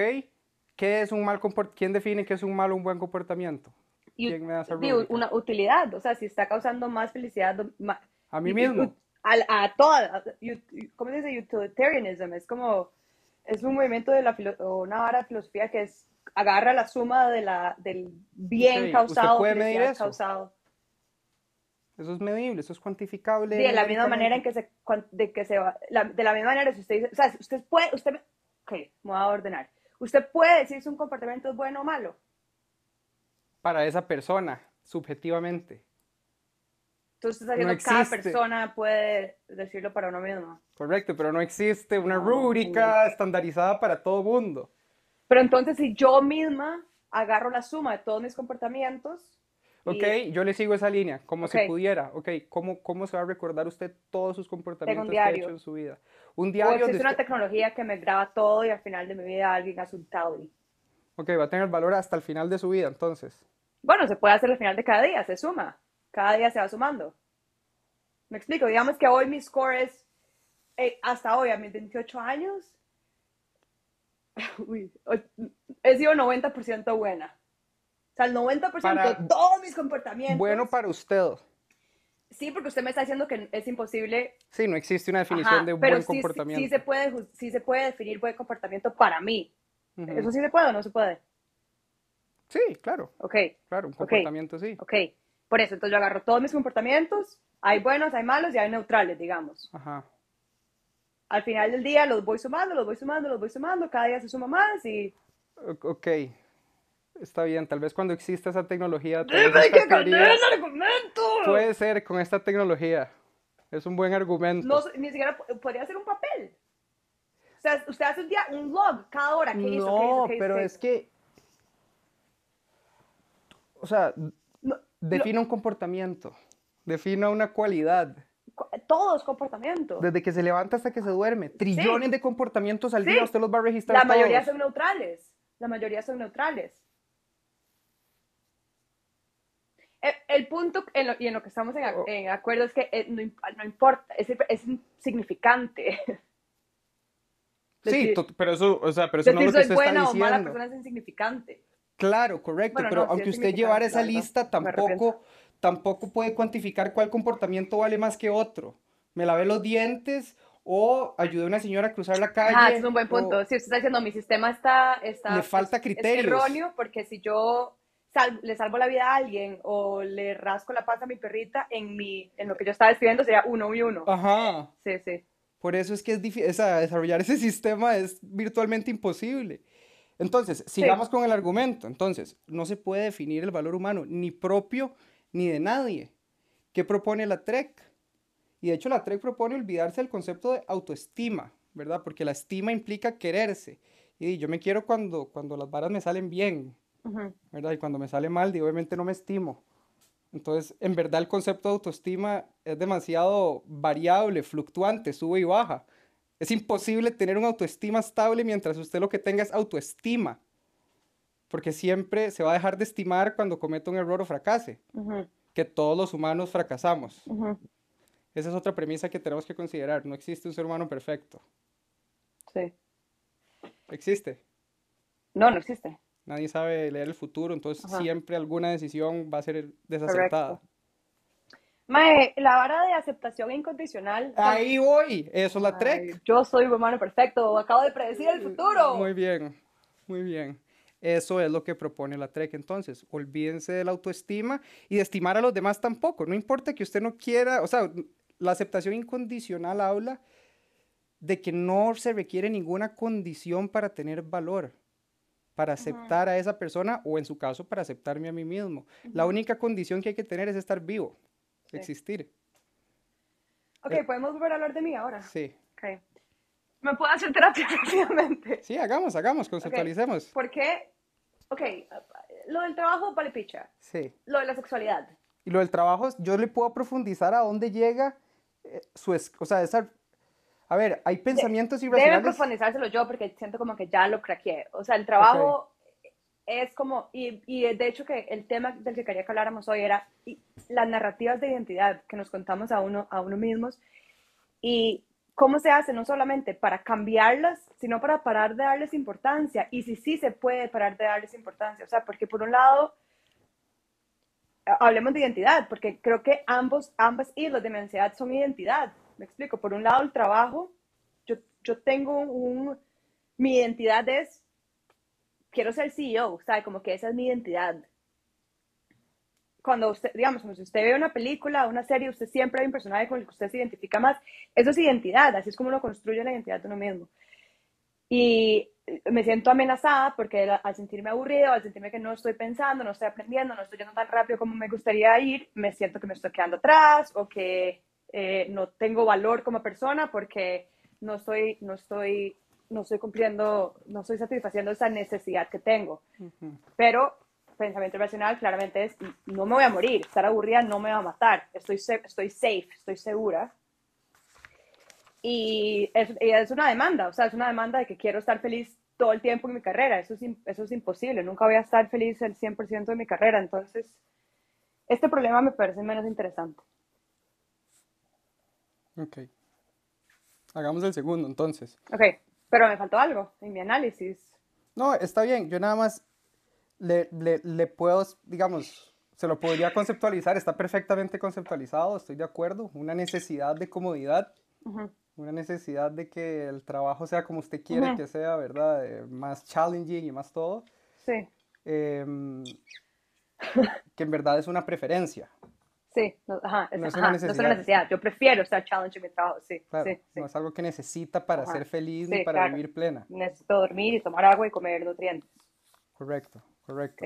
¿Qué es un mal ¿Quién define qué es un mal o un buen comportamiento? ¿Quién me da esa di, rúbrica? una utilidad, o sea, si está causando más felicidad, ma- A mí mismo. A, a todas, ¿cómo se dice? Utilitarianism, es como, es un movimiento de la, una vara de filosofía que es, agarra la suma de la, del bien Ok, ¿usted causado, puede medir felicidad eso? causado. Eso es medible, eso es cuantificable. Sí, de la misma manera en que se, de que se va, la- de la misma manera, si usted dice, o sea, usted puede, usted, me- ok, me voy a ordenar. Usted puede decir si un comportamiento es bueno o malo. Para esa persona, subjetivamente. Entonces, No que cada persona puede decirlo para uno mismo. Correcto, pero no existe una rúbrica estandarizada para todo mundo. Pero entonces, si yo misma agarro la suma de todos mis comportamientos, Ok, y yo le sigo esa línea, como si pudiera. Ok, ¿cómo, ¿cómo se va a recordar usted todos sus comportamientos que ha hecho en su vida? Un o diario existe de una tecnología que me graba todo y al final de mi vida alguien hace un tally. Ok, va a tener valor hasta el final de su vida, entonces. Bueno, se puede hacer al final de cada día, se suma. Cada día se va sumando. Me explico, digamos que hoy mi score es, eh, hasta hoy, a mis 28 años, [laughs] uy, he sido 90% buena. O sea, el 90% Para- de todos mis comportamientos. Bueno para usted. Sí, porque usted me está diciendo que es imposible. Sí, no existe una definición Ajá, de un pero buen sí- sí- comportamiento. Sí, se puede, sí se puede definir buen comportamiento para mí. Ujú. ¿Eso sí se puede o no se puede? Sí, claro, Ok, claro, un comportamiento sí. ok. Por eso, entonces yo agarro todos mis comportamientos. Hay buenos, hay malos y hay neutrales, digamos. Ajá. Al final del día los voy sumando, los voy sumando, los voy sumando, cada día se suma más y... Ok, está bien, tal vez cuando exista esa tecnología, ¡Dime que gané el argumento! puede ser con esta tecnología. Es un buen argumento. No, ni siquiera po- podría ser un papel. O sea, usted hace un día, un log, cada hora, ¿qué hizo? ¿Qué hizo? No, ¿Qué hizo? pero ¿Qué es hizo? que, o sea, No, defina un comportamiento, defina una cualidad, co- todo es comportamiento. desde que se levanta hasta que se duerme, trillones de comportamientos al Sí. día, usted los va a registrar La mayoría todos. son neutrales. La mayoría son neutrales. El, el punto en lo- y en lo que estamos en, Oh. en acuerdo es que eh, no, imp- no importa, es, es insignificante. [laughs] Sí, decir- pero eso, o sea, pero eso no es Decir lo que soy usted está buena o mala persona es insignificante. Claro, correcto, Bueno, pero no, aunque usted llevara esa lista, tampoco, tampoco puede cuantificar cuál comportamiento vale más que otro. Me lavé los dientes o ayudé a una señora a cruzar la calle. Ah, es un buen punto. Si usted está diciendo, mi sistema está, está Le falta es- es criterios. erróneo porque si yo sal- le salvo la vida a alguien o le rasco la pata a mi perrita, en, mi, en lo que yo estaba escribiendo sería uno y uno. Ajá. Sí, sí. Por eso es que es difícil, desarrollar ese [laughs] sistema es virtualmente imposible. Entonces, sigamos con el argumento. Entonces, no se puede definir el valor humano, ni propio ni de nadie. ¿Qué propone la TREC? Y de hecho la TREC propone olvidarse del concepto de autoestima, ¿verdad? Porque la estima implica quererse. Y yo me quiero cuando, cuando las varas me salen bien, ¿verdad? Y cuando me sale mal, digo, obviamente no me estimo. Entonces, en verdad el concepto de autoestima es demasiado variable, fluctuante, sube y baja. Es imposible tener una autoestima estable mientras usted lo que tenga es autoestima. Porque siempre se va a dejar de estimar cuando cometa un error o fracase. Que todos los humanos fracasamos. Esa es otra premisa que tenemos que considerar. No existe un ser humano perfecto. Sí. ¿Existe? No, no existe. Nadie sabe leer el futuro, entonces siempre alguna decisión va a ser desacertada. Mae, la vara de aceptación incondicional. Ahí voy, eso es la TREC. Yo soy un humano perfecto, acabo de predecir el futuro. Muy bien, muy bien. Eso es lo que propone la TREC. Entonces, olvídense de la autoestima y de estimar a los demás tampoco. No importa que usted no quiera, o sea, la aceptación incondicional habla de que no se requiere ninguna condición para tener valor para aceptar a esa persona o en su caso para aceptarme a mí mismo. La única condición que hay que tener es estar vivo, existir. Ok, eh, ¿podemos volver a hablar de mí ahora? Sí. Okay. ¿Me puedo hacer terapia [laughs] rápidamente? Sí, hagamos, hagamos, conceptualicemos. ¿Por qué? Ok, lo del trabajo vale picha. Sí. Lo de la sexualidad. Y lo del trabajo, yo le puedo profundizar a dónde llega eh, su, o sea, esa a ver, hay pensamientos irracionales. Debe profundizárselo yo porque siento como que ya lo craqueé. O sea, el trabajo es como, y, y, de hecho que el tema del que quería que habláramos hoy era las narrativas de identidad que nos contamos a uno, a uno mismos y cómo se hace no solamente para cambiarlas, sino para parar de darles importancia. Y si sí se puede parar de darles importancia. O sea, porque por un lado, hablemos de identidad, porque creo que ambos, ambas islas de ansiedad son identidad. Me explico, por un lado el trabajo, yo, yo tengo un, mi identidad es, quiero ser CEO, ¿sabe? Como que esa es mi identidad. Cuando usted, digamos, si usted ve una película, una serie, usted siempre hay un personaje con el que usted se identifica más. Eso es identidad, así es como uno construye la identidad de uno mismo. Y me siento amenazada porque al sentirme aburrido, al sentirme que no estoy pensando, no estoy aprendiendo, no estoy yendo tan rápido como me gustaría ir, me siento que me estoy quedando atrás o que eh, no tengo valor como persona porque no estoy, no estoy, no estoy cumpliendo, no estoy satisfaciendo esa necesidad que tengo. Pero pensamiento racional claramente es, no me voy a morir, estar aburrida no me va a matar, estoy, estoy safe, estoy segura. Y es, es, una demanda, o sea, es una demanda de que quiero estar feliz todo el tiempo en mi carrera, eso es, eso es imposible, nunca voy a estar feliz el 100% de mi carrera, entonces este problema me parece menos interesante. Ok. Hagamos el segundo entonces. Ok, pero me faltó algo en mi análisis. No, está bien, yo nada más le, le, puedo, digamos, se lo podría conceptualizar, está perfectamente conceptualizado, estoy de acuerdo, una necesidad de comodidad, una necesidad de que el trabajo sea como usted quiere que sea, ¿verdad? Eh, más challenging y más todo. Sí. Em, que en verdad es una preferencia, Sí, no, ajá, es, no, es una necesidad. Yo prefiero estar challenge en mi trabajo, sí, sí, No es algo que necesita para ser feliz ni para vivir plena. Necesito dormir y tomar agua y comer nutrientes. Correcto, correcto.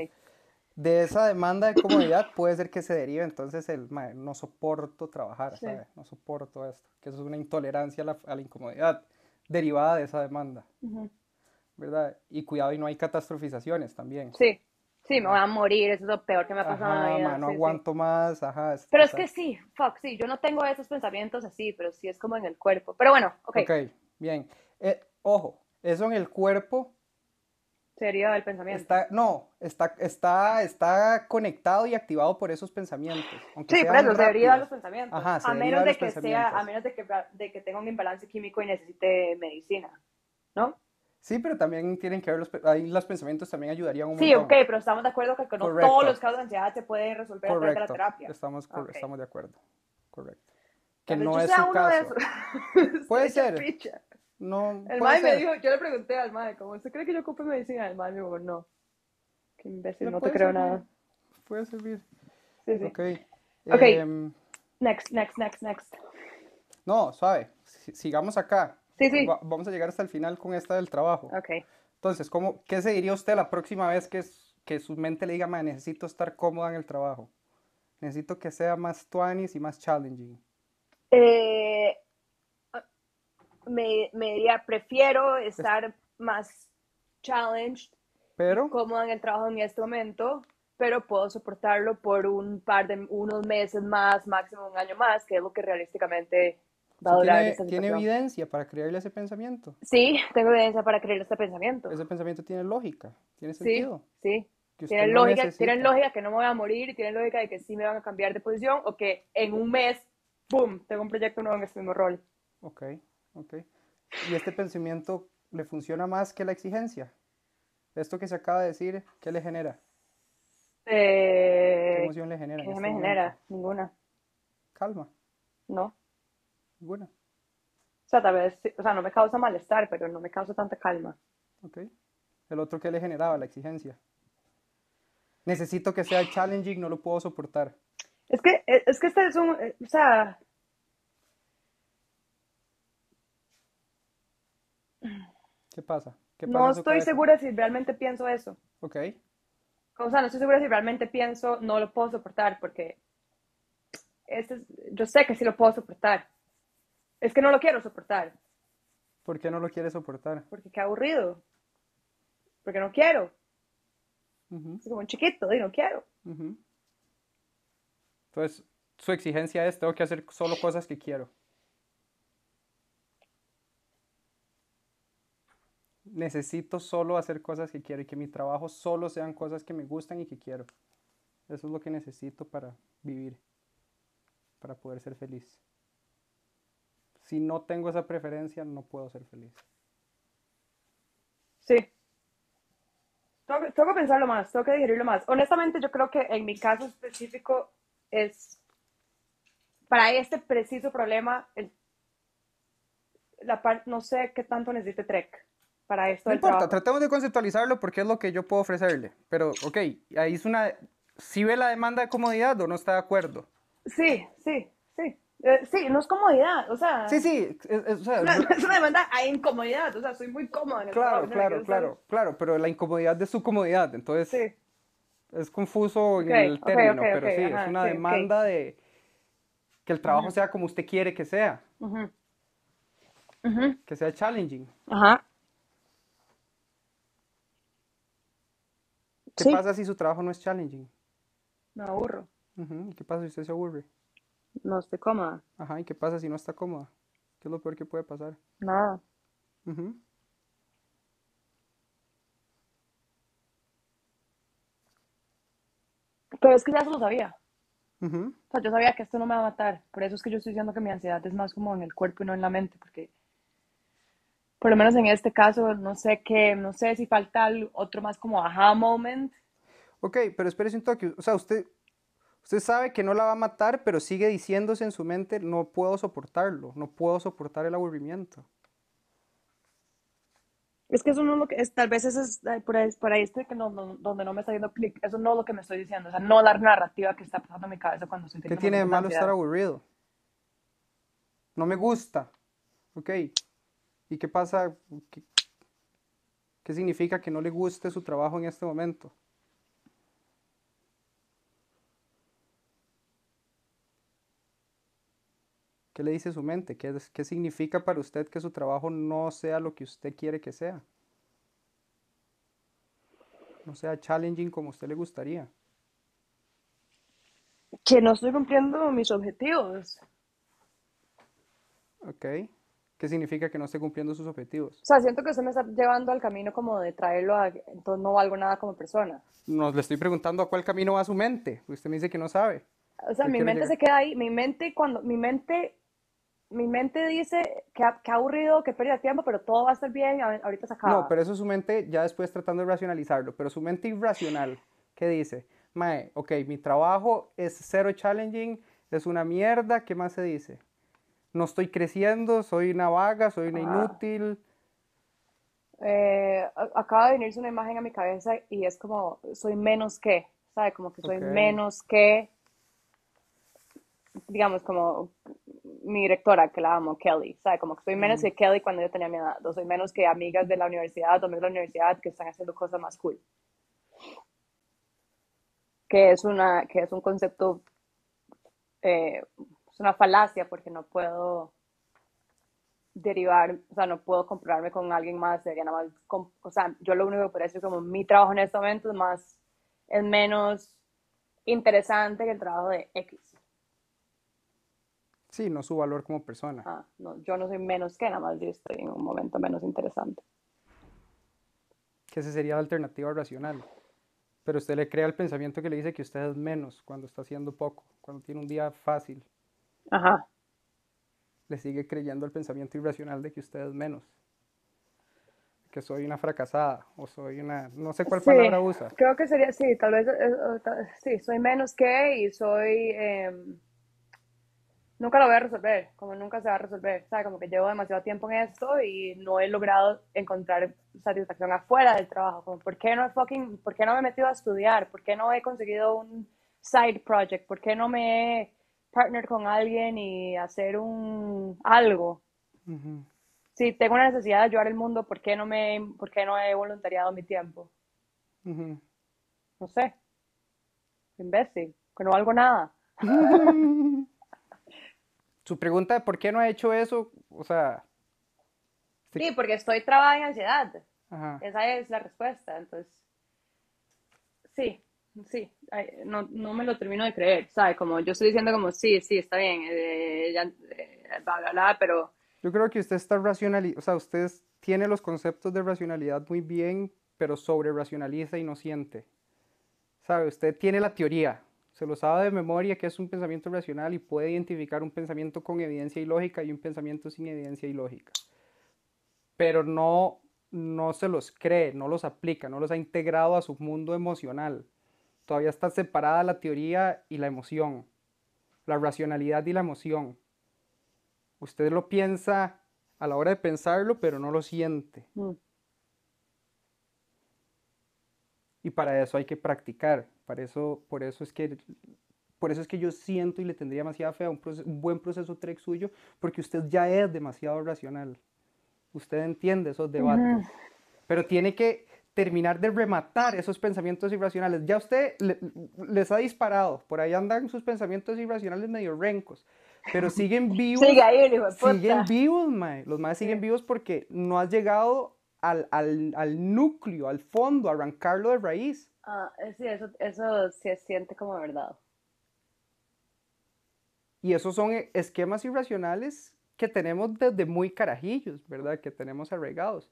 De esa demanda de comodidad puede ser que se derive entonces el, no soporto trabajar, ¿sabe? No soporto esto. Que eso es una intolerancia a la, a la incomodidad derivada de esa demanda. ¿Verdad? Y cuidado y no hay catastrofizaciones también. Sí, Sí, me voy a morir, eso es lo peor que me ha pasado en la vida. no aguanto más, ajá. pero es que sí, fuck, sí, yo no tengo esos pensamientos así, pero sí es como en el cuerpo. Pero bueno, ok. Ok, bien. Eh, ojo, eso en el cuerpo. Sería el pensamiento. Está, no, está, está, está conectado y activado por esos pensamientos. sí, por eso se deriva los pensamientos. Ajá, a menos de que sea, a menos de que, de que tenga un imbalance químico y necesite medicina, ¿no? Sí, pero también tienen que ver los, ahí los pensamientos también ayudarían un sí, montón. Sí, ok, pero estamos de acuerdo que con todos los casos de ansiedad se puede resolver a través de la terapia. Estamos, estamos de acuerdo, correcto. Que no es su caso. [laughs] Puede ser. No, el mae me dijo, yo le pregunté al mae, ¿cómo usted cree que yo ocupe medicina? El mae me dijo, no. Qué imbécil, no, te creo nada. Puede servir. Sí, sí. Ok. Ok. Em, next, next, next, next. No, suave. Sigamos acá. Sí, sí. vamos a llegar hasta el final con esta del trabajo. Ok. Entonces, ¿cómo, ¿qué se diría usted la próxima vez que, que su mente le diga, necesito estar cómoda en el trabajo? Necesito que sea más tuanis y más challenging. Eh, me, me diría, prefiero estar más challenged, Pero, cómoda en el trabajo en este momento, pero puedo soportarlo por un par de unos meses más, máximo un año más, que es lo que realísticamente va a ¿usted durar tiene, esta tiene evidencia para creerle ese pensamiento? Sí, tengo evidencia para creer este pensamiento. Ese pensamiento tiene lógica, tiene Sí, sentido. sí. Usted Tienen no lógica, necesita. tienen lógica que no me voy a morir y tienen lógica de que sí me van a cambiar de posición o que en un mes, ¡boom!, tengo un proyecto nuevo en este mismo rol. Ok, ok. ¿Y este pensamiento le funciona más que la exigencia? Esto que se acaba de decir, ¿qué le genera? ¿Qué Eh, emoción le genera en ¿Qué este me momento? genera? Ninguna, Calma, no. ninguna. O sea, tal vez, o sea, no me causa malestar, pero no me causa tanta calma. Ok. El otro que le generaba, la exigencia. Necesito que sea challenging, no lo puedo soportar. Es que, es es que este es un, eh, o sea, ¿Qué pasa? ¿Qué pasa no estoy cabeza? segura si realmente pienso eso. Ok, O sea, no estoy segura si realmente pienso no lo puedo soportar, porque este es- yo sé que sí lo puedo soportar. Es que no lo quiero soportar, ¿por qué no lo quiere soportar? porque qué aburrido. Porque no quiero. Es como un chiquito, y no quiero. Entonces, su exigencia es, tengo que hacer solo cosas que quiero. Necesito solo hacer cosas que quiero y que mi trabajo solo sean cosas que me gustan y que quiero. Eso es lo que necesito para vivir, para poder ser feliz. Si no tengo esa preferencia, no puedo ser feliz. Sí. Tengo, que- pensarlo más, tengo que digerirlo más. Honestamente, yo creo que en mi caso específico es, para este preciso problema, la parte, no sé qué tanto necesite Trek para esto No importa, trabajo. tratemos de conceptualizarlo porque es lo que yo puedo ofrecerle. Pero, ok, ahí es una... ¿Si ve la demanda de comodidad o no está de acuerdo? Sí, sí, sí. Eh, sí, no es comodidad, o sea, Sí, sí, es- es- o sea, [laughs] yo- es una demanda a incomodidad, o sea, soy muy cómoda en el claro, trabajo. claro, claro, claro, pero la incomodidad de su comodidad, entonces Sí, es confuso en el término, pero sí, ajá, es una sí, demanda de que el trabajo sea como usted quiere que sea, ujú. Ujú. que sea challenging. Ajá. ¿Qué Sí. pasa si su trabajo no es challenging? Me aburro, ¿Y qué pasa si usted se aburre? no estoy cómoda, Ajá, ¿y qué pasa si no está cómoda? ¿Qué es lo peor que puede pasar? nada. Pero es que ya se lo sabía. O sea, yo sabía que esto no me va a matar. Por eso es que yo estoy diciendo que mi ansiedad es más como en el cuerpo y no en la mente, porque por lo menos en este caso, no sé qué, no sé si falta al- otro más como aha moment. Ok, pero espérese un toque. O sea, usted, usted sabe que no la va a matar, pero sigue diciéndose en su mente, no puedo soportarlo, no puedo soportar el aburrimiento. Es que eso no es lo que es, tal vez eso es por ahí, por ahí estoy que no, no- donde no me está yendo clic. Eso no es lo que me estoy diciendo, o sea, no la narrativa que está pasando en mi cabeza cuando estoy ¿Qué tiene de malo estar ansiedad. aburrido? No me gusta. Ok. ¿Y qué pasa? ¿Qué, qué significa que no le guste su trabajo en este momento? ¿Qué le dice su mente? ¿Qué, qué significa para usted que su trabajo no sea lo que usted quiere que sea? No sea challenging como a usted le gustaría. Que no estoy cumpliendo mis objetivos. ¿Ok? ¿Qué significa que no esté cumpliendo sus objetivos? O sea, siento que usted me está llevando al camino como de traerlo a, entonces no valgo nada como persona. No, le estoy preguntando a cuál camino va su mente. Usted me dice que no sabe. O sea, mi mente llegar- se queda ahí, mi mente cuando, mi mente, mi mente dice que, que aburrido, que pérdida de tiempo, pero todo va a estar bien, ahorita se acaba. No, pero eso es su mente ya después tratando de racionalizarlo. Pero su mente irracional, ¿qué dice? Mae, ok, mi trabajo es cero challenging, es una mierda, ¿qué más se dice? No estoy creciendo, soy una vaga, soy una Ajá. inútil. Eh, acaba de venirse una imagen a mi cabeza y es como, soy menos que, ¿sabe? Como que soy menos que, digamos, como mi directora, que la amo, Kelly, ¿sabe? Como que soy menos que Kelly cuando yo tenía mi edad, o soy menos que amigas de la universidad o de la universidad que están haciendo cosas más cool. Que es una, que es un concepto eh, es una falacia porque no puedo derivar, o sea, no puedo compararme con alguien más, sería nada más, o sea, yo lo único que puedo decir como mi trabajo en este momento es más, es menos interesante que el trabajo de X. Sí, no su valor como persona. Ah, no, yo no soy menos que, nada más yo estoy en un momento menos interesante. Que esa sería la alternativa racional. Pero usted le crea el pensamiento que le dice que usted es menos cuando está haciendo poco, cuando tiene un día fácil. Ajá. Le sigue creyendo el pensamiento irracional de que usted es menos. Que soy una fracasada o soy una... No sé cuál Sí, palabra usa. Creo que sería, sí, tal vez, eh, eh, sí, soy menos que y soy, em, nunca lo voy a resolver, como nunca se va a resolver, ¿sabes? Como que llevo demasiado tiempo en esto y no he logrado encontrar satisfacción afuera del trabajo, como, ¿por qué no fucking, por qué no me he metido a estudiar? ¿Por qué no he conseguido un side project? ¿Por qué no me he partnered con alguien y hacer un, algo? Ujú. Si tengo una necesidad de ayudar al mundo, ¿por qué no me, por qué no he voluntariado mi tiempo? Ujú. No sé. Imbécil, que no valgo nada. [laughs] Su pregunta de por qué no ha hecho eso, o sea, Sí. Sí, porque estoy trabada en ansiedad. ajá. Esa es la respuesta. Entonces, sí, sí. No, no me lo termino de creer, ¿sabes? Como yo estoy diciendo como, sí, sí, está bien, eh, ya, eh, bla, bla, bla, pero Yo creo que usted está racionalizando, o sea, usted tiene los conceptos de racionalidad muy bien, pero sobre racionaliza y no siente. ¿Sabe? Usted tiene la teoría, se lo sabe de memoria que es un pensamiento racional y puede identificar un pensamiento con evidencia y lógica y un pensamiento sin evidencia y lógica. Pero no, no se los cree, no los aplica, no los ha integrado a su mundo emocional. Todavía está separada la teoría y la emoción, la racionalidad y la emoción. Usted lo piensa a la hora de pensarlo, pero no lo siente. mm, Y para eso hay que practicar. Para eso, por eso es que, por eso es que yo siento y le tendría demasiada fe a un, buen proceso TREX suyo, porque usted ya es demasiado racional. Usted entiende esos debates. Pero tiene que terminar de rematar esos pensamientos irracionales. Ya usted le- les ha disparado. Por ahí andan sus pensamientos irracionales medio rencos. Pero siguen [laughs] vivos. sigue ahí, hijo de puta. Siguen vivos, mae. Los maes siguen vivos porque no has llegado al, al- al núcleo, al fondo, a arrancarlo de raíz. Ah, eh, sí, eso, eso se siente como verdad. Y esos son eh, esquemas irracionales que tenemos desde muy carajillos, ¿verdad? Que tenemos arraigados.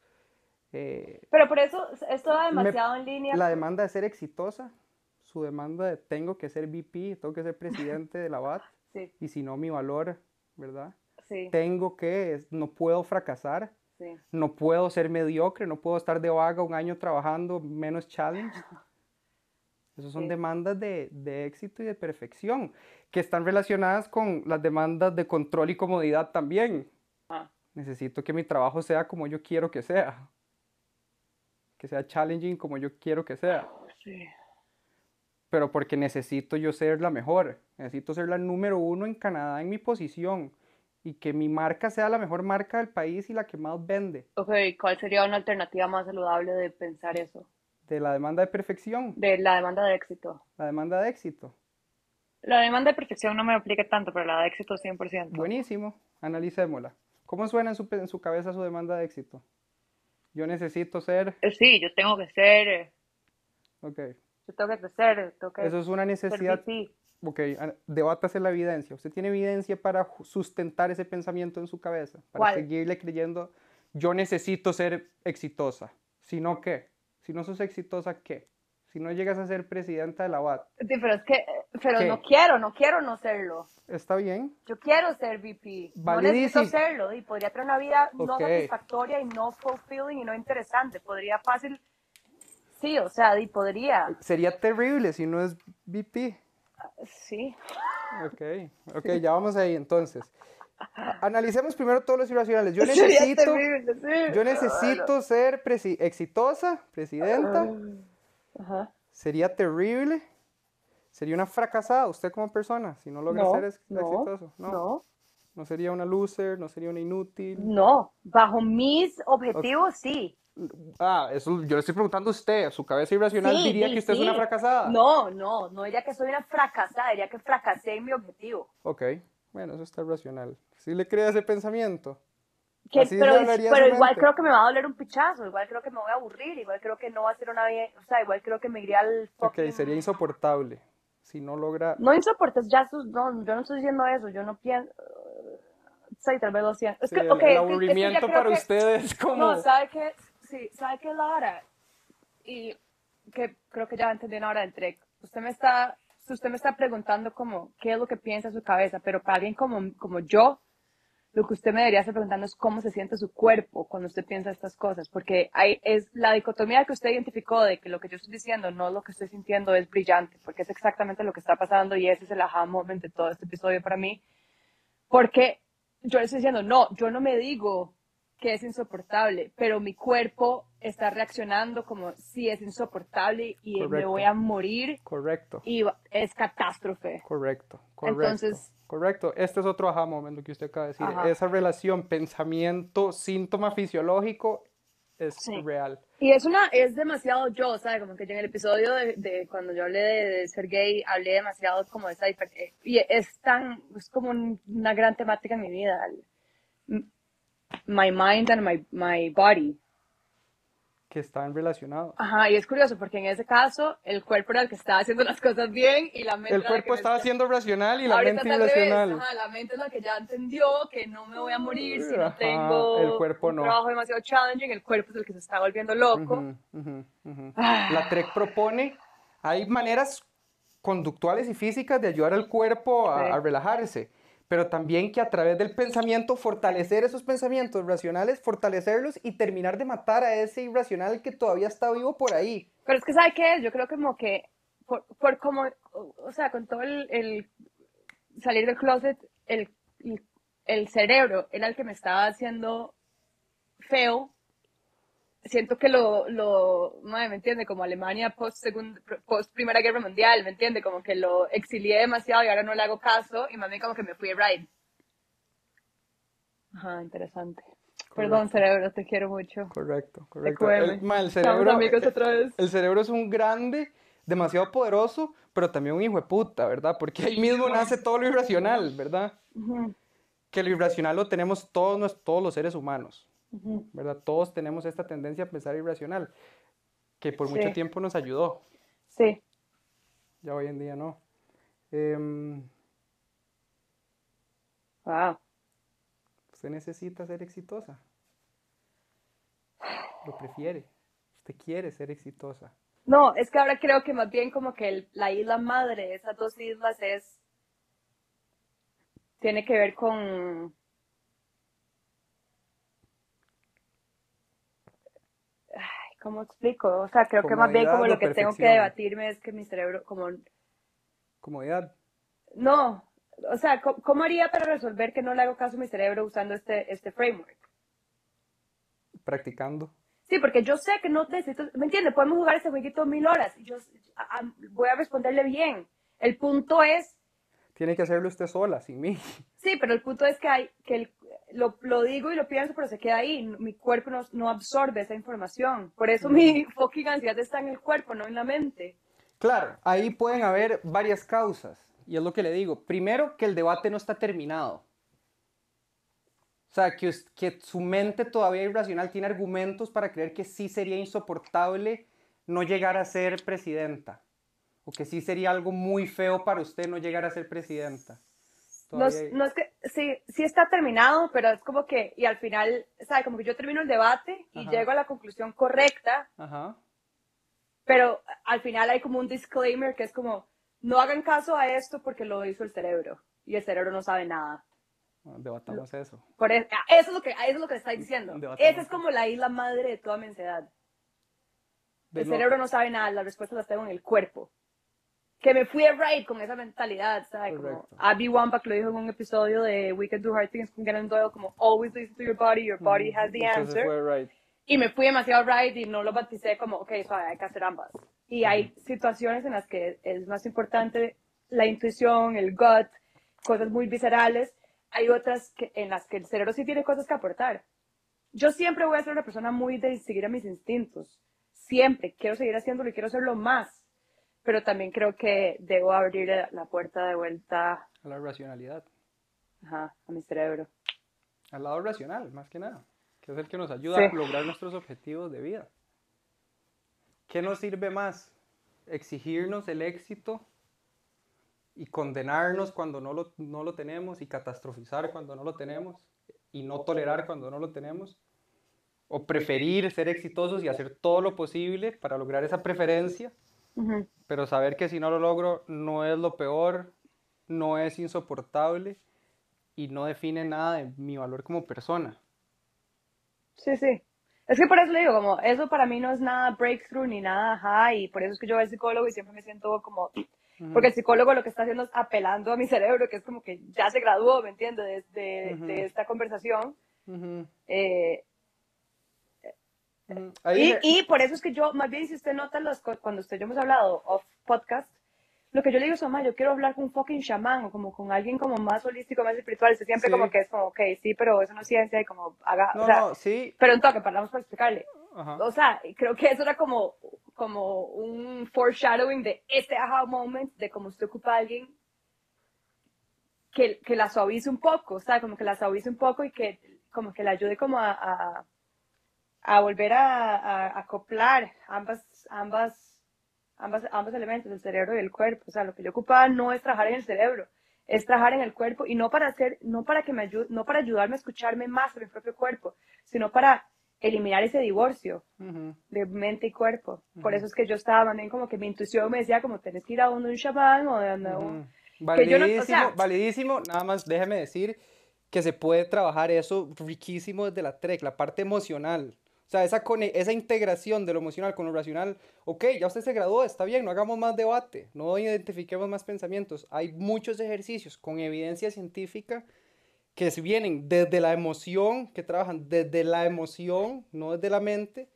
Eh, Pero por eso esto va Me- demasiado en línea. la demanda de ser exitosa, su demanda de tengo que ser VP, tengo que ser presidente de la [laughs] BAT, Sí, y si no mi valor, ¿verdad? sí, Tengo que, es- no puedo fracasar, sí. no puedo ser mediocre, no puedo estar de vaga un año trabajando menos challenge. [laughs] Esas son Sí. demandas de, de éxito y de perfección, que están relacionadas con las demandas de control y comodidad también. Ah, Necesito que mi trabajo sea como yo quiero que sea, que sea challenging como yo quiero que sea, sí. pero porque necesito yo ser la mejor, necesito ser la número uno en Canadá en mi posición y que mi marca sea la mejor marca del país y la que más vende, Ok, ¿cuál sería una alternativa más saludable de pensar eso? de la demanda de perfección, De la demanda de éxito. la demanda de éxito. La demanda de perfección no me aplica tanto, pero la de éxito 100%. Buenísimo, analicémosla. ¿Cómo suena en su, pe- en su cabeza su demanda de éxito? Yo necesito ser, Eh, Sí, yo tengo que ser, eh, ok, yo tengo que crecer, tengo que eso es una ser necesidad. Ok, a- debátase la evidencia. ¿Usted tiene evidencia para sustentar ese pensamiento en su cabeza? Para ¿Cuál? seguirle creyendo, yo necesito ser exitosa. Si no, ¿qué? Si no sos exitosa, ¿qué? Si no llegas a ser presidenta de la BAT, Sí, pero es que, pero ¿Qué? no quiero, no quiero no serlo. está bien. Yo quiero ser VP. No Validísimo. necesito serlo y podría tener una vida no Ok. satisfactoria y no fulfilling y no interesante. Podría fácil, sí, o sea, y podría, Sería terrible si no es VP. sí. Ok, ok, ya vamos ahí entonces. Analicemos primero todos los irracionales. Yo [laughs] necesito, terrible, sí. yo necesito ser presi- exitosa, presidenta. Ajá. Sería terrible. Sería una fracasada usted como persona si no logra No, ser ex- no, exitoso. No, no, no sería una loser, no sería una inútil. no. Bajo mis objetivos, sí. Ah, eso yo le estoy preguntando a usted. Su cabeza irracional Sí, diría sí, que usted es una sí. fracasada. No, no, no diría que soy una fracasada, diría que fracasé en mi objetivo. Ok, Bueno, eso está racional. ¿Sí le crea ese pensamiento? Que- Así pero pero igual creo que me va a doler un pichazo, igual creo que me voy a aburrir, igual creo que no va a ser una bien, o sea, igual creo que me iría al Ok, fucking- sería insoportable. Si no logra... No insoportes, ya sus, no, yo no estoy diciendo eso, yo no pienso, sí, tal vez lo siento. Es que, el, ok, el que- es que aburrimiento para que- usted es [laughs] como... No, ¿sabe qué? Sí, ¿sabe qué es la hora? Y que creo que ya entendí una hora del trek. Usted me está, usted me está preguntando como qué es lo que piensa su cabeza, pero para alguien como, como yo, lo que usted me debería estar preguntando es cómo se siente su cuerpo cuando usted piensa estas cosas, porque hay, es la dicotomía que usted identificó de que lo que yo estoy diciendo no lo que estoy sintiendo es brillante, porque es exactamente lo que está pasando y ese es el aha moment de todo este episodio para mí, porque yo le estoy diciendo, no, yo no me digo que es insoportable, pero mi cuerpo está reaccionando como si es insoportable y me Correcto. voy a morir Correcto, y es catástrofe. correcto, correcto. Entonces- Correcto. Este es otro aha moment, lo que usted acaba de decir. Ajá. Esa relación pensamiento-síntoma fisiológico es Sí. real. Y es una, es demasiado yo, ¿sabes? Como que yo en el episodio de, de cuando yo hablé de, de ser gay, hablé demasiado como de esa eh, y es tan, es como un- una gran temática en mi vida. el- My mind and my, my body. Que están relacionados. Ajá, y es curioso porque en ese caso el cuerpo era el que estaba haciendo las cosas bien y la mente El cuerpo estaba siendo racional y la Ahorita mente irracional. ajá, la mente es la que ya entendió que no me voy a morir si no Ajá, tengo el cuerpo un no. trabajo demasiado challenging, el cuerpo es el que se está volviendo loco. Ah. La TREC propone, hay maneras conductuales y físicas de ayudar al cuerpo a relajarse, pero también que a través del pensamiento fortalecer esos pensamientos racionales, fortalecerlos y terminar de matar a ese irracional que todavía está vivo por ahí. Pero es que, ¿sabe qué es? Yo creo como que, por, como, o sea, con todo el, salir del closet, el, el cerebro era el que me estaba haciendo feo. Siento que lo, lo, madre, ¿me entiende? Como Alemania post, post Primera Guerra Mundial, ¿me entiende? Como que lo exilié demasiado y ahora no le hago caso y más bien como que me fui a ride. Ajá, interesante. Perdón, cerebro, te quiero mucho. Correcto, correcto. El, ma, el cerebro, amigos eh, otra vez. el cerebro es un grande, demasiado poderoso, pero también un hijo de puta, ¿verdad? Porque ahí mismo nace todo lo irracional, ¿verdad? Que lo irracional lo tenemos todos, todos los seres humanos. ¿Verdad? Todos tenemos esta tendencia a pensar irracional, que por mucho tiempo nos ayudó, Sí. ya hoy en día no. Em, Wow. usted necesita ser exitosa. Lo prefiere. Usted quiere ser exitosa. No, es que ahora creo que más bien como que el- la isla madre esas dos islas es, tiene que ver con, ay, ¿cómo explico? O sea, creo que más bien como lo que tengo que debatirme es que mi cerebro, como, Comodidad. no, o sea, ¿cómo, cómo haría para resolver que no le hago caso a mi cerebro usando este, este framework? Practicando. Sí, porque yo sé que no necesito, ¿me entiendes? Podemos jugar ese jueguito mil horas y yo a- a- voy a responderle bien. El punto es, Tiene que hacerlo usted sola, sin mí. sí, pero el punto es que hay, que el- lo, lo digo y lo pienso, pero se queda ahí. Mi cuerpo no, no absorbe esa información. Por eso mi [laughs] fucking ansiedad está en el cuerpo, no en la mente. Claro, ahí pueden haber varias causas. Y es lo que le digo. Primero, que el debate no está terminado. O sea, que, que su mente todavía irracional tiene argumentos para creer que sí sería insoportable no llegar a ser presidenta. O que sí sería algo muy feo para usted no llegar a ser presidenta. No, no es que, sí, sí está terminado, pero es como que, y al final, ¿sabe? Como que yo termino el debate y Ajá. llego a la conclusión correcta, Ajá. pero al final hay como un disclaimer que es como, no hagan caso a esto porque lo hizo el cerebro y el cerebro no sabe nada. Bueno, debatamos eso. Por eso, eso es lo que, eso es lo que está diciendo. Debatamos. Esa es como la isla madre de toda mi ansiedad. De El cerebro no sabe nada, las respuestas las tengo en el cuerpo. Que me fui a right con esa mentalidad, ¿sabes? Como Correcto. Abby Wambach lo dijo en un episodio de We Can Do Hard Things con Glennon Doyle, como always listen to your body, your body has the answer. fue right. Y me fui demasiado right y no lo bauticé como, ok, suave, hay que hacer ambas. Y hay situaciones en las que es más importante la intuición, el gut, cosas muy viscerales. Hay otras que, en las que el cerebro sí tiene cosas que aportar. Yo siempre voy a ser una persona muy de seguir a mis instintos. Siempre. Quiero seguir haciéndolo y quiero hacerlo más. Pero también creo que debo abrir la puerta de vuelta A la racionalidad. Ajá, a mi cerebro. Al lado racional, más que nada. Que es el que nos ayuda Sí. a lograr nuestros objetivos de vida. ¿Qué nos sirve más? Exigirnos el éxito y condenarnos cuando no lo, no lo tenemos y catastrofizar cuando no lo tenemos y no tolerar cuando no lo tenemos. O preferir ser exitosos y hacer todo lo posible para lograr esa preferencia, Ujú. Pero saber que si no lo logro no es lo peor, no es insoportable y no define nada de mi valor como persona. Sí, sí. Es que por eso le digo, como, eso para mí no es nada breakthrough ni nada, ajá, y por eso es que yo voy al psicólogo y siempre me siento como, porque el psicólogo lo que está haciendo es apelando a mi cerebro, que es como que ya se graduó, ¿me entiendes? De, de, Ujú. de esta conversación. Ujú, Eh, ujú. Ahí y, y por eso es que yo, más bien si usted nota los, cuando usted y yo hemos hablado off podcast, lo que yo le digo es, "Oma, yo quiero hablar con un fucking chamán o como con alguien como más holístico, más espiritual. Usted siempre Sí. como que es como, ok, sí, pero eso no es ciencia y como haga, No, o sea, no, sí. pero un toque, paramos para explicarle. Ajá. O sea, creo que eso era como, como un foreshadowing de este aha moment, de cómo usted ocupa a alguien que, que la suavice un poco, o sea, como que la suavice un poco y que como que la ayude como a, a, a volver a, a acoplar ambas, ambas, ambas, ambos elementos, el cerebro y el cuerpo. O sea, lo que yo ocupaba no es trabajar en el cerebro, es trabajar en el cuerpo y no para hacer, no para que me ayude, no para ayudarme a escucharme más a mi propio cuerpo, sino para eliminar ese divorcio Ujú, de mente y cuerpo. Por Ujú. eso es que yo estaba también como que mi intuición me decía como tenés que ir a donde un chamán o de donde un... ujú. que yo no- o Validísimo, sea- validísimo. Nada más déjeme decir que se puede trabajar eso riquísimo desde la TREC, la parte emocional. O sea, esa, esa integración de lo emocional con lo racional. Ok, ya usted se graduó, está bien, no hagamos más debate, no identifiquemos más pensamientos. Hay muchos ejercicios con evidencia científica que vienen desde la emoción, que trabajan desde la emoción, no desde la mente,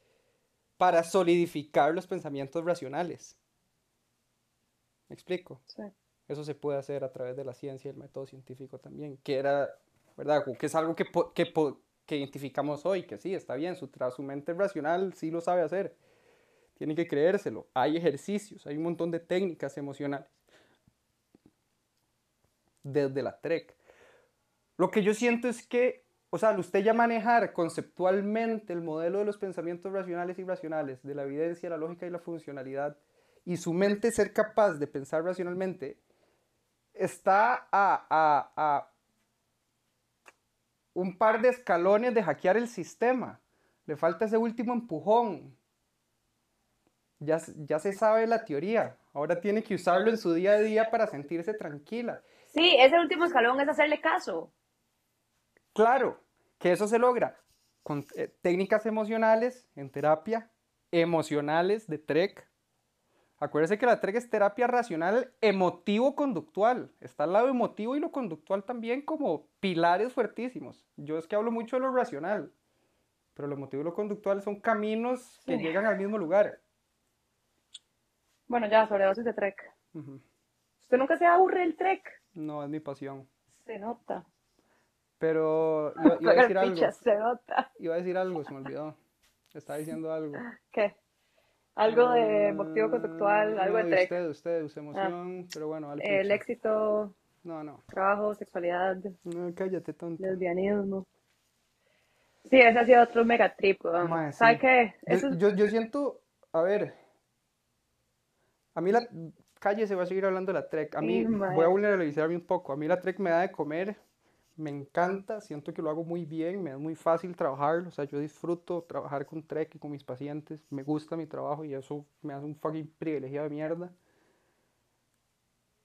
para solidificar los pensamientos racionales. ¿Me explico? Sí. Eso se puede hacer a través de la ciencia y el método científico también, que era, ¿verdad? Que es algo que, que, que identificamos hoy, que sí, está bien, su, su mente racional sí lo sabe hacer. Tiene que creérselo. Hay ejercicios, hay un montón de técnicas emocionales. Desde la TREC. Lo que yo siento es que, o sea, usted ya manejar conceptualmente el modelo de los pensamientos racionales y irracionales, de la evidencia, la lógica y la funcionalidad, y su mente ser capaz de pensar racionalmente, está a, a- a un par de escalones de hackear el sistema. Le falta ese último empujón. Ya, ya se sabe la teoría. Ahora tiene que usarlo en su día a día para sentirse tranquila. Sí, ese último escalón es hacerle caso. Claro, que eso se logra con eh, técnicas emocionales en terapia, emocionales de TREC. Acuérdese que la TREC es terapia racional emotivo-conductual. Está al lado emotivo y lo conductual también como pilares fuertísimos. Yo es que hablo mucho de lo racional, pero lo emotivo y lo conductual son caminos que llegan al mismo lugar. Bueno, ya, sobredosis de trek. Ujú. ¿Usted nunca se aburre del trek? No, es mi pasión. Se nota. Pero [laughs] iba, iba a decir algo. se nota. Iba a decir algo, se me olvidó. Estaba diciendo algo. ¿Qué? Algo de motivo conductual, Ah, algo no, de trek. usted, usted, su emoción, pero bueno, al El éxito, No, no, trabajo, sexualidad, no, cállate, tonto. lesbianismo. Sí, ese ha sido otro mega trip, weón. Mae, ¿Sabe sí. qué? Yo, Eso yo, yo siento, a ver, a mí la calle se va a seguir hablando de la trek. A mí Sí, voy a vulnerabilizarme un poco. A mí la trek me da de comer, me encanta, siento que lo hago muy bien, me es muy fácil trabajar. O sea, yo disfruto trabajar con trek y con mis pacientes. Me gusta mi trabajo y eso me hace un fucking privilegiado de mierda.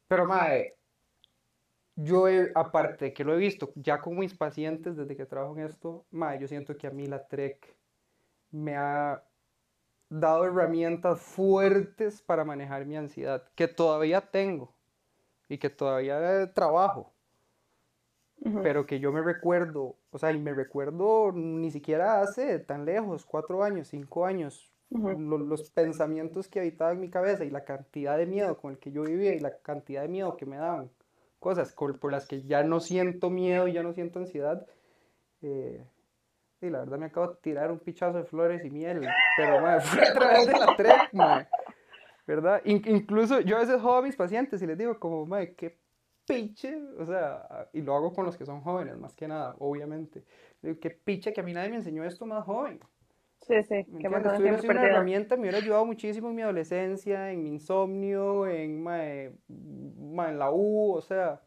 Pero, mae, yo aparte que lo he visto ya con mis pacientes desde que trabajo en esto, mae, yo siento que a mí la trek me ha dado herramientas fuertes para manejar mi ansiedad, que todavía tengo y que todavía eh, pero que yo me recuerdo, o sea, y me recuerdo ni siquiera hace tan lejos, cuatro años, cinco años, los pensamientos que habitaban en mi cabeza y la cantidad de miedo con el que yo vivía y la cantidad de miedo que me daban, cosas por las que ya no siento miedo y ya no siento ansiedad. eh, y la verdad me acabo de tirar un pichazo de flores y miel, pero mae, [laughs] fue a través de la trek, ¿verdad? In- incluso yo a veces jodo a mis pacientes y les digo como, mae, qué piche, o sea, y lo hago con los que son jóvenes, más que nada, obviamente. Digo, qué piche que a mí nadie me enseñó esto más joven. Sí, sí, de Esto hubiera tiempo sido una herramienta, me hubiera ayudado muchísimo en mi adolescencia, en mi insomnio, en, mae, en la U, o sea.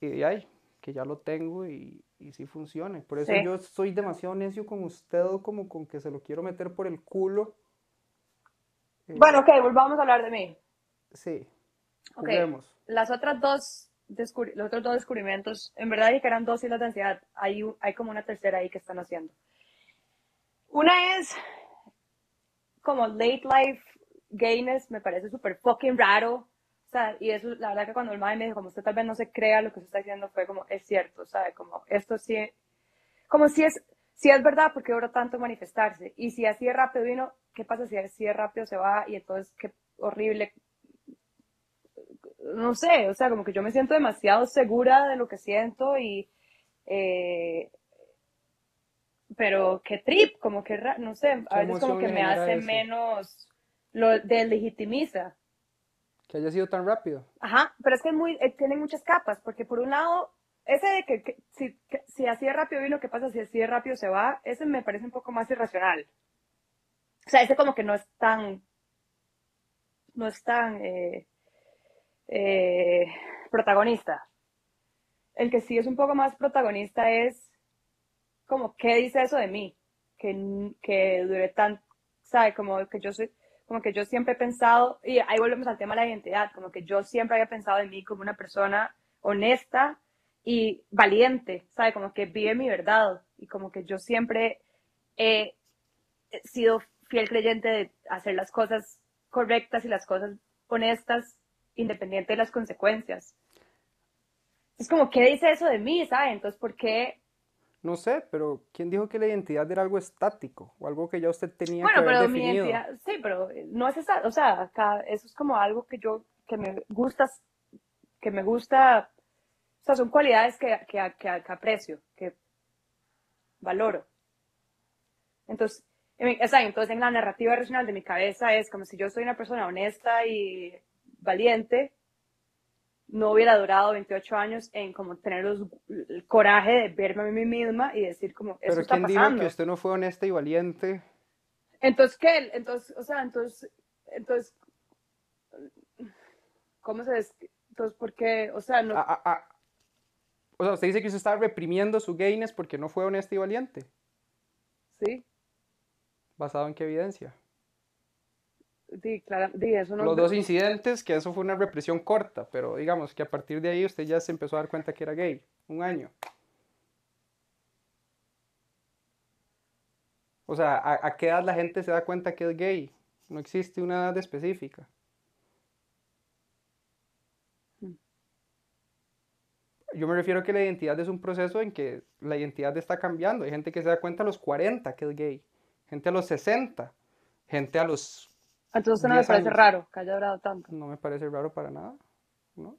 Y ay, que ya lo tengo y, y sí funcione. Por eso Sí. yo soy demasiado necio con usted, como con que se lo quiero meter por el culo. Eh, Bueno, ok, volvamos a hablar de mí. Sí, Ok, juguemos. las otras dos, los otros dos descubrimientos, en verdad dije que eran dos islas de ansiedad, hay, hay como una tercera ahí que están haciendo. Una es como late life gayness, me parece súper fucking raro. O sea, y eso, la verdad que cuando el madre me dijo, como usted tal vez no se crea lo que usted está diciendo, fue como, es cierto, ¿sabe? Como, esto sí, como si es, si es verdad, porque dura tanto manifestarse? Y si así de rápido vino, ¿qué pasa si así de rápido se va? Y entonces, qué horrible. No sé, o sea, como que yo me siento demasiado segura de lo que siento y, eh, pero qué trip, como que, no sé, a ¿Qué veces como que me hace eso? menos, lo deslegitimiza. Que haya sido tan rápido. Ajá, pero es que es muy, eh, tiene muchas capas, porque por un lado, ese de que, que si, que si así de rápido vino, ¿qué pasa si así de rápido se va? Ese me parece un poco más irracional. O sea, ese como que no es tan, no es tan eh, eh, protagonista. El que sí es un poco más protagonista es como, ¿qué dice eso de mí? Que, que dure tan, ¿sabe? Como que yo soy, como que yo siempre he pensado, y ahí volvemos al tema de la identidad, como que yo siempre había pensado en mí como una persona honesta y valiente, ¿sabe? Como que vive mi verdad y como que yo siempre he sido fiel creyente de hacer las cosas correctas y las cosas honestas, independiente de las consecuencias. Es como, ¿qué dice eso de mí, ¿sabe? Entonces, ¿por qué? No sé, pero ¿quién dijo que la identidad era algo estático o algo que ya usted tenía Bueno, que haber pero mi identidad, sí, pero no es esa, o sea, acá, eso es como algo que yo, que me gusta, que me gusta, o sea, son cualidades que, que, que, que aprecio, que valoro. Entonces, en mi- o sea, entonces en la narrativa racional de mi cabeza es como si yo soy una persona honesta y valiente, no hubiera durado 28 años en como tener los- el coraje de verme a mí misma y decir como, eso Pero está ¿quién dijo pasando. que usted no fue honesta y valiente? Entonces, ¿qué? Entonces, o sea, entonces, entonces, ¿cómo se des... Entonces, ¿por qué? O sea, no, Ah, ah, ah. O sea, usted dice que usted estaba reprimiendo su gayness porque no fue honesta y valiente. sí, ¿Basado en qué evidencia? Sí, claro, sí, eso no Los dos incidentes, que eso fue una represión corta, pero digamos que a partir de ahí usted ya se empezó a dar cuenta que era gay. Un año. O sea, ¿a, a qué edad la gente se da cuenta que es gay? No existe una edad específica. Mm. Yo me refiero a que la identidad es un proceso en que la identidad está cambiando. Hay gente que se da cuenta a los 40 que es gay, gente a los 60, gente a los... Entonces, no me 10 parece años. raro que haya durado tanto. No me parece raro para nada, ¿no?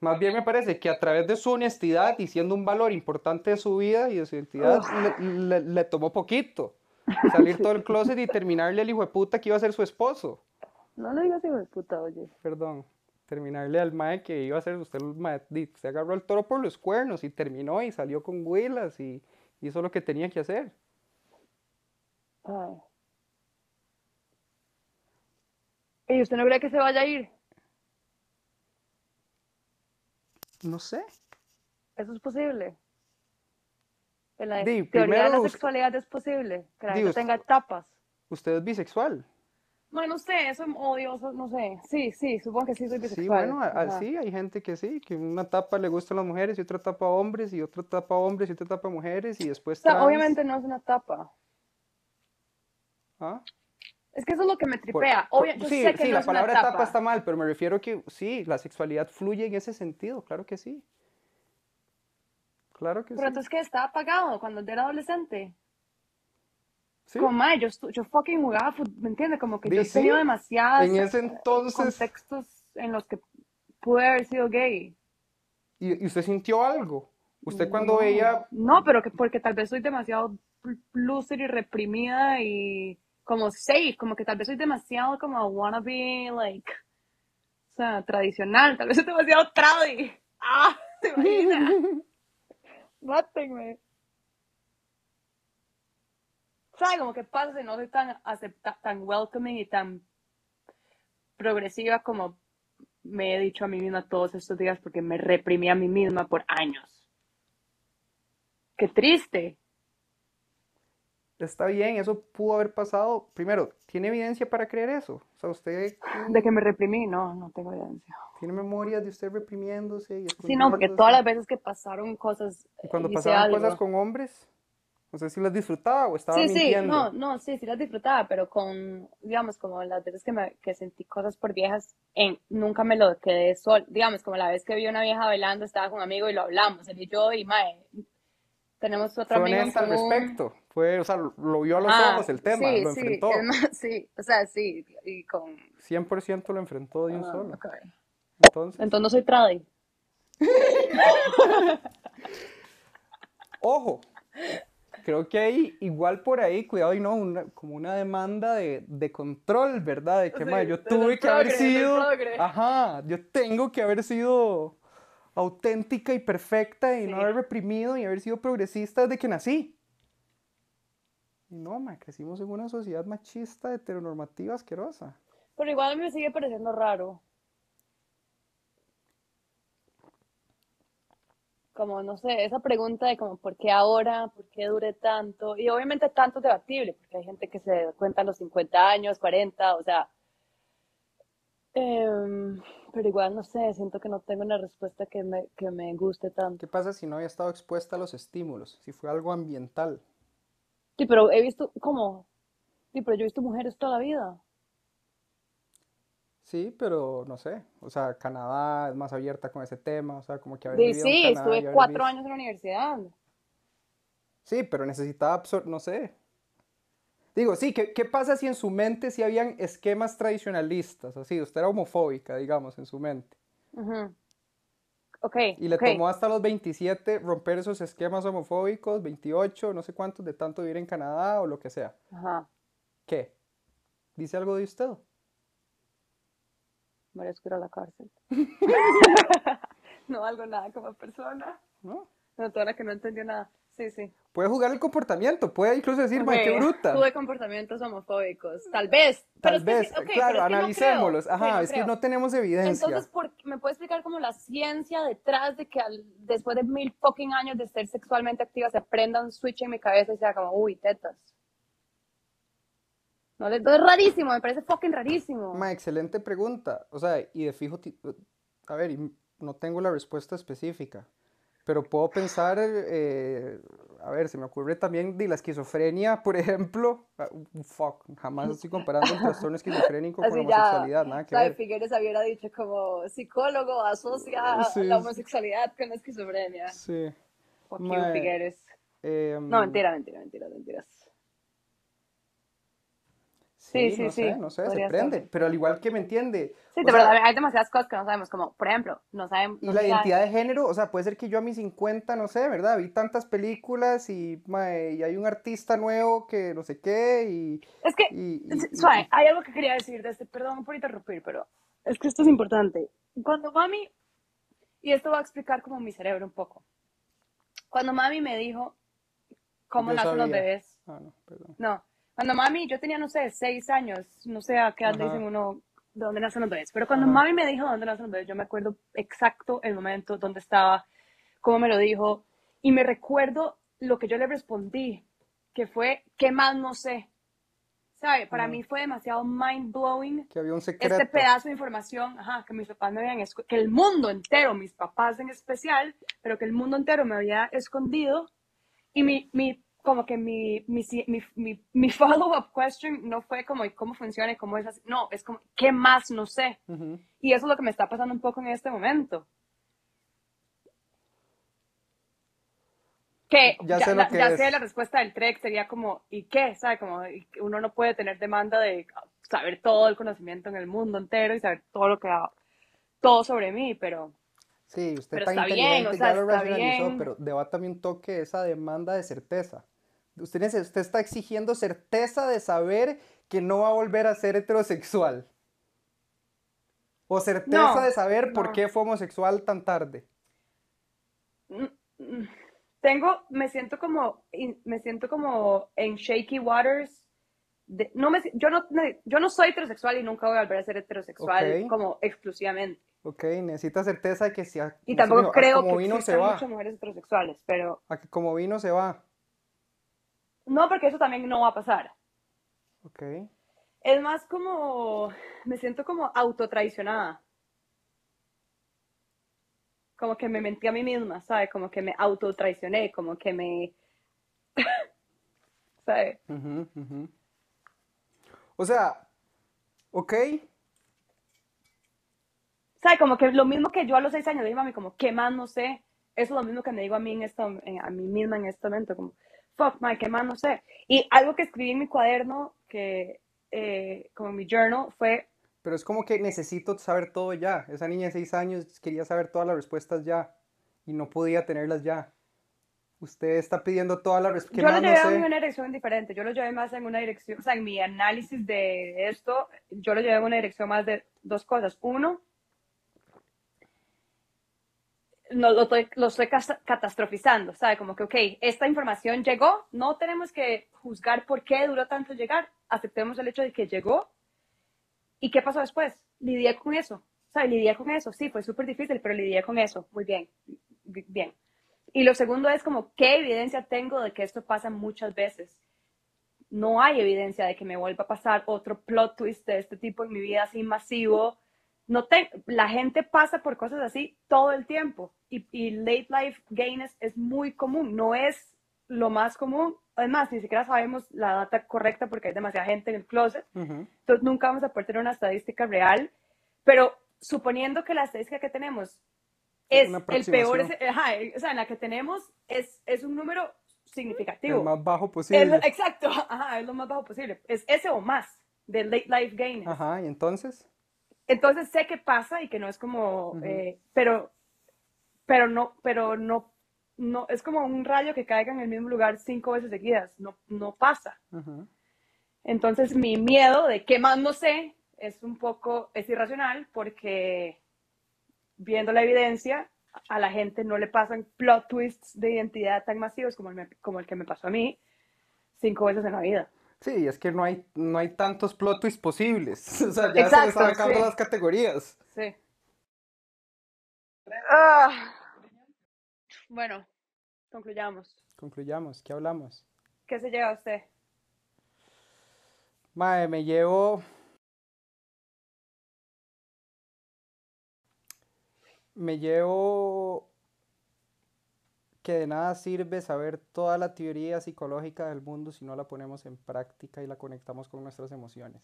Más bien me parece que a través de su honestidad y siendo un valor importante de su vida y de su identidad, le, le- le tomó poquito salir [laughs] todo el closet y terminarle al hijo de puta que iba a ser su esposo. No le digas hijo de puta, oye. Perdón, terminarle al mae que iba a ser usted, el mae, se agarró el toro por los cuernos y terminó y salió con huilas y hizo lo que tenía que hacer. Ay. ¿Y usted no cree que se vaya a ir? No sé. Eso es posible. En la Di, teoría de la sexualidad es posible. Que la Di, gente usted- tenga etapas. Usted es bisexual. Bueno, no sé, eso es odioso, no sé. Sí, sí, supongo que sí soy Sí, bisexual. bueno, a- o sea, así hay gente que sí, que una etapa le gustan las mujeres y otra etapa a hombres y otra etapa a hombres y otra etapa a mujeres y después o sea, trans. obviamente no es una etapa. ¿Ah? Es que eso es lo que me tripea. por- Obvia- yo sí, sé que sí, no la es una palabra etapa. etapa. está mal, pero me refiero que sí, la sexualidad fluye en ese sentido, claro que sí. Claro que Pero sí. entonces que estaba apagado cuando era adolescente. Sí, Como, mae, yo, yo fucking jugaba fútbol, ¿me entiendes? Como que yo he tenido demasiadas en ese eh, entonces- contextos en los que pude haber sido gay. ¿Y, y usted sintió algo? ¿Usted cuando No, veía No, pero que porque tal vez soy demasiado loser y reprimida y como safe, como que tal vez soy demasiado como wannabe, like, O sea, tradicional, tal vez es demasiado tradi. [laughs] ¡Ah! ¿Te imaginas? [laughs] Mátenme. ¿Sabes? Como que pasa si no soy tan acepta tan welcoming y tan progresiva como me he dicho a mí misma todos estos días porque me reprimí a mí misma por años. Qué triste. Está bien, eso pudo haber pasado. Primero, ¿tiene evidencia para creer eso? O sea, usted... [sighs] De que me reprimí, no, no tengo evidencia. ¿Tiene memorias de usted reprimiéndose? Y sí, no, porque todas las veces que pasaron cosas... ¿Y cuando pasaban cosas con hombres? No sé si las disfrutaba o estaba sí, mintiendo. Sí, no, no, sí, sí las disfrutaba, pero con, digamos, como las veces que, me, que sentí cosas por viejas, en, nunca me lo quedé sol. Digamos, como la vez que vi una vieja bailando, estaba con un amigo y lo hablamos, él y yo, y mae, tenemos otra Fue honesta al respecto. Fue, o sea, lo vio a los ah, ojos el tema, lo enfrentó. Sí, o sea, sí, y con... 100% lo enfrentó de un ah, solo. Entonces... Entonces no soy tradi. [laughs] Ojo, creo que hay igual por ahí, cuidado y no, una, como una demanda de, de control, ¿verdad? De que, yo tuve que haber sido, ajá, yo tengo que haber sido auténtica y perfecta y no haber reprimido y haber sido progresista desde que nací. Y no, ma, crecimos en una sociedad machista, heteronormativa, asquerosa. Pero igual a mí me sigue pareciendo raro. como, no sé, esa pregunta de como, ¿por qué ahora? ¿Por qué dure tanto? Y obviamente tanto es debatible, porque hay gente que se cuenta a los 50 años, 40, o sea, em, pero igual, no sé, siento que no tengo una respuesta que me, que me guste tanto. ¿Qué pasa si no había estado expuesta a los estímulos? Si fue algo ambiental. Sí, pero he visto, ¿cómo? Sí, pero yo he visto mujeres toda la vida. Sí, pero no sé, o sea, Canadá es más abierta con ese tema, o sea, como que haber sí, vivido sí, estuve cuatro años en la universidad. Sí, pero necesitaba absorber, no sé. Digo, sí, ¿qué, ¿qué, pasa si en su mente si habían esquemas tradicionalistas? Así, usted era homofóbica, digamos, en su mente. Ok. Y le tomó hasta los 27 romper esos esquemas homofóbicos, 28, no sé cuántos, de tanto vivir en Canadá o lo que sea. Ajá. ¿Qué? ¿Dice algo de usted? merezco ir a la cárcel. [laughs] [laughs] no algo nada como persona. ¿No? Una persona que no entendió nada. Sí, sí. Puede jugar el comportamiento, puede incluso decir, okay. qué bruta. Tuve comportamientos homofóbicos, tal vez. Tal vez, claro, analicémoslos. Ajá, es que no tenemos evidencia. Entonces, ¿me puede explicar como la ciencia detrás de que después de mil fucking años de ser sexualmente activa se prenda un switch en mi cabeza y sea como, uy, tetas? No, es rarísimo, me parece fucking rarísimo. Ma, excelente pregunta. O sea, y de fijo, a ver, no tengo la respuesta específica, pero puedo pensar, eh, a ver, se me ocurre también de la esquizofrenia, por [laughs] ejemplo. Ah, fuck, jamás estoy comparando el [laughs] trastorno esquizofrénico con la homosexualidad, nada que ver. Figueres hubiera dicho como psicólogo asocia la homosexualidad con la esquizofrenia. Sí. Fuck you, Figueres. Em, no, mentira, mentira, mentira, mentiras. Sí, sí, no sé, no sé, se prende, pero al igual que me entiende. Sí, de verdad, hay demasiadas cosas que no sabemos, como, por ejemplo, no sabemos... y la identidad de género, o sea, puede ser que yo a mis 50, no sé, ¿verdad? Vi tantas películas y, y hay un artista nuevo que no sé qué y... Es que, suave, hay algo que quería decir de este, perdón por interrumpir, pero es que esto es importante. Cuando mami, y esto va a explicar como mi cerebro un poco, cuando mami me dijo cómo nacen los bebés... Ah, no, perdón. No cuando mami, yo tenía, no sé, seis años, no sé a qué edad dicen uno de dónde nacen los bebés, pero cuando mami me dijo dónde nacen los bebés, yo me acuerdo exacto el momento, dónde estaba, cómo me lo dijo, y me recuerdo lo que yo le respondí, que fue, ¿qué más no sé? ¿Sabe? Para mí fue demasiado mind blowing. Que había un secreto. Este pedazo de información, ajá, que mis papás me habían, que el mundo entero, mis papás en especial, pero que el mundo entero me había escondido. Y mi, mi como que mi, mi, mi, mi follow-up question no fue como cómo funciona y cómo es así. No, es como, ¿qué más no sé? Y eso es lo que me está pasando un poco en este momento. Que ya, sé, la, ya sé, la respuesta del TREC sería como, ¿y qué? ¿Sabe? Como uno no puede tener demanda de saber todo el conocimiento en el mundo entero y saber todo lo que ha, todo sobre mí, pero... Sí, usted está, inteligente, ya lo racionalizó, pero debata un toque esa demanda de certeza. Usted, usted está exigiendo certeza de saber que no va a volver a ser heterosexual. ¿O certeza No, de saber por no. qué fue homosexual tan tarde? Mm, mm. Tengo, me siento como, me siento como en shaky waters. de- no me, yo no, yo no soy heterosexual y nunca voy a volver a ser heterosexual como exclusivamente. Ok, necesita certeza de que si a, Y tampoco creo como que vino se existan va, muchas mujeres heterosexuales, pero a que como vino se va. No, porque eso también no va a pasar. Ok, Es más como, me siento como autotraicionada. Como que me mentí a mí misma, ¿sabes? Como que me autotraicioné, como que me... [laughs] ¿Sabes? O sea, ok, ¿Sabes? Como que lo mismo que yo a los seis años dije, mami, como, ¿qué más no sé? Eso es lo mismo que me digo a mí en esto, en- a mí misma en este momento, como, fuck, my, ¿qué más no sé? Y algo que escribí en mi cuaderno, que, eh, como en mi journal, fue, pero es como que necesito saber todo ya. Esa niña de seis años quería saber todas las respuestas ya y no podía tenerlas ya. Usted está pidiendo todas las respuestas. ¿Qué yo lo más no llevé en sé? una dirección diferente, yo lo llevé más en una dirección, o sea, en mi análisis de esto, yo lo llevé en una dirección más de dos cosas. Uno, no, lo estoy, catastrofizando, ¿sabe? Como que, ok, esta información llegó, no tenemos que juzgar por qué duró tanto llegar, aceptemos el hecho de que llegó. ¿Y qué pasó después? Lidié con eso, ¿sabe? Lidié con eso, sí, fue súper difícil, pero lidié con eso, muy bien, bi- bien. Y lo segundo es como, ¿qué evidencia tengo de que esto pasa muchas veces? No hay evidencia de que me vuelva a pasar otro plot twist de este tipo en mi vida así masivo. No te, la gente pasa por cosas así todo el tiempo y, y late life gayness es muy común, no es lo más común. Además, ni siquiera sabemos la data correcta porque hay demasiada gente en el closet. Ujú, Entonces nunca vamos a poder tener una estadística real, pero suponiendo que la estadística que tenemos es el peor, es- ajá, o sea, en la que tenemos es, es un número significativo. El más bajo posible. lo- exacto, [laughs] ajá, es lo más bajo posible. Es ese o más de late life gain. Ajá, y entonces, Entonces sé que pasa y que no es como, eh, pero, pero no, pero no, no, es como un rayo que caiga en el mismo lugar cinco veces seguidas, no, no pasa. Entonces mi miedo de qué más no sé es un poco, es irracional porque viendo la evidencia, a la gente no le pasan plot twists de identidad tan masivos como el, como el que me pasó a mí cinco veces en la vida. Sí, es que no hay, no hay tantos plot twists posibles. [laughs] O sea, ya se Exacto, están acabando sí. las categorías. Sí. Ah. Bueno, concluyamos. Concluyamos, ¿qué hablamos? ¿Qué se lleva usted? Mae, me llevo. Me llevo que de nada sirve saber toda la teoría psicológica del mundo si no la ponemos en práctica y la conectamos con nuestras emociones.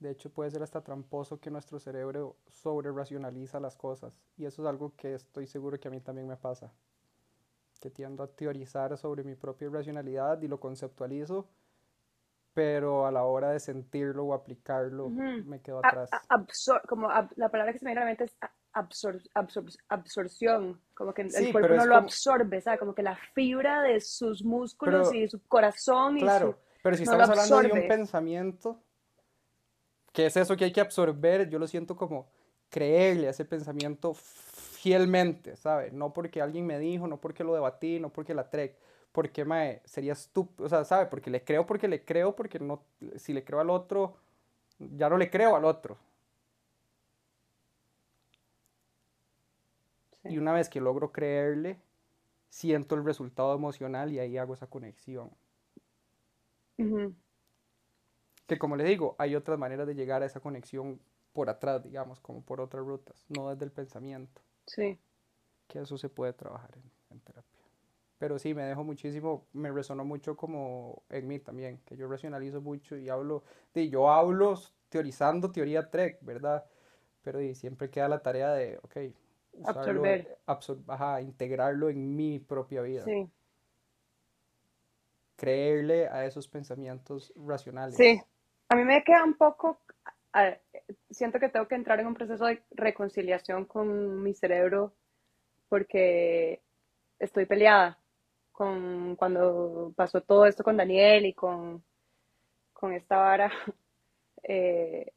De hecho, puede ser hasta tramposo que nuestro cerebro sobre racionaliza las cosas. Y eso es algo que estoy seguro que a mí también me pasa. Que tiendo a teorizar sobre mi propia irracionalidad y lo conceptualizo, pero a la hora de sentirlo o aplicarlo me quedo atrás. absor- como ab- la palabra que se me viene a la mente es absor- absor- absorción, como que el Sí, cuerpo no lo como- absorbe, ¿sabes? Como que la fibra de sus músculos Pero- y su corazón y Claro, su... pero si no estamos hablando de un pensamiento, que es eso que hay que absorber, yo lo siento como creerle a ese pensamiento fielmente, ¿sabe? No porque alguien me dijo, no porque lo debatí, no porque la trek, porque mae, sería estúpido, o sea, ¿sabe? Porque le creo porque le creo, porque no, si le creo al otro, ya no le creo al otro. Sí. Y una vez que logro creerle, siento el resultado emocional y ahí hago esa conexión. Que como le digo, hay otras maneras de llegar a esa conexión por atrás, digamos, como por otras rutas, no desde el pensamiento, Sí. que eso se puede trabajar en, en terapia. Pero sí, me dejó muchísimo, me resonó mucho como en mí también, que yo racionalizo mucho y hablo, de, yo hablo teorizando teoría Trek, ¿verdad? Pero y siempre queda la tarea de, ok, Absorber. absor- ajá, integrarlo en mi propia vida, Sí. creerle a esos pensamientos racionales. Sí. A mí me queda un poco, a- siento que tengo que entrar en un proceso de reconciliación con mi cerebro porque estoy peleada con cuando pasó todo esto con Daniel y con, con esta vara. [laughs] eh,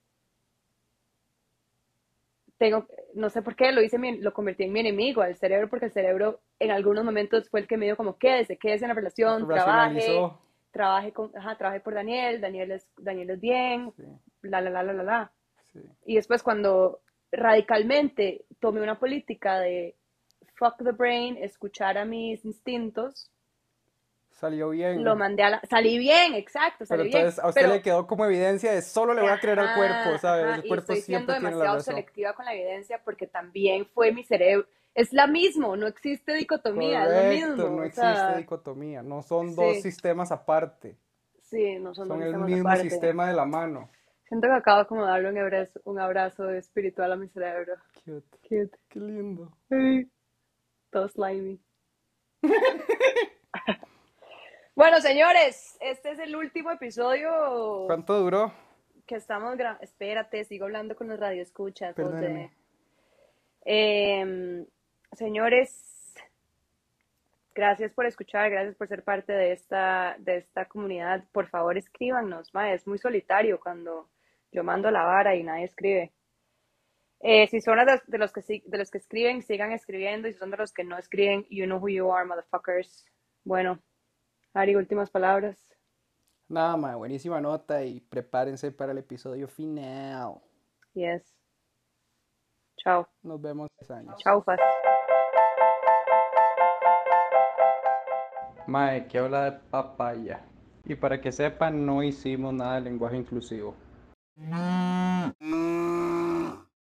tengo, no sé por qué, lo hice, mi- lo convertí en mi enemigo, al cerebro, porque el cerebro en algunos momentos fue el que me dio como, quédese, quédese en la relación, trabaje, trabaje con, ajá, trabaje por Daniel, Daniel es, Daniel es bien, Sí, la, la, la, la, la, la. sí. Y después cuando radicalmente tomé una política de fuck the brain, escuchar a mis instintos, Salió bien. lo mandé a la... Salí bien, exacto, Pero salí bien. entonces a usted pero- le quedó como evidencia de solo le voy a creer al cuerpo, ¿sabes? ajá, El y cuerpo estoy siendo siempre tiene la demasiado razón. selectiva con la evidencia porque también fue mi cerebro. Es la mismo, no existe dicotomía, es lo Correcto, mismo. no existe sea, dicotomía, no son dos sí. sistemas aparte, Sí, no son, son dos el mismo aparte. sistema de la mano. Siento que acabo como de darle un abrazo, un abrazo espiritual a mi cerebro. Cute, Cute. qué lindo. Ay, Todo slimy. [laughs] bueno, señores, este es el último episodio ¿Cuánto duró? que estamos grabando. Espérate, sigo hablando con los radioescuchas. José. Em, señores, gracias por escuchar, gracias por ser parte de esta, de esta comunidad. Por favor, escríbanos. ma, es muy solitario cuando yo mando la vara y nadie escribe. Eh, si son de los, de los que de los que escriben, sigan escribiendo. Y si son de los que no escriben, you know who you are, motherfuckers. Bueno, Ari, últimas palabras. Nada más, buenísima nota y prepárense para el episodio final. Yes. Chao. Nos vemos en tres años. Chao, Faz. Mae, que habla de papaya. Y para que sepan, no hicimos nada de lenguaje inclusivo. Mm,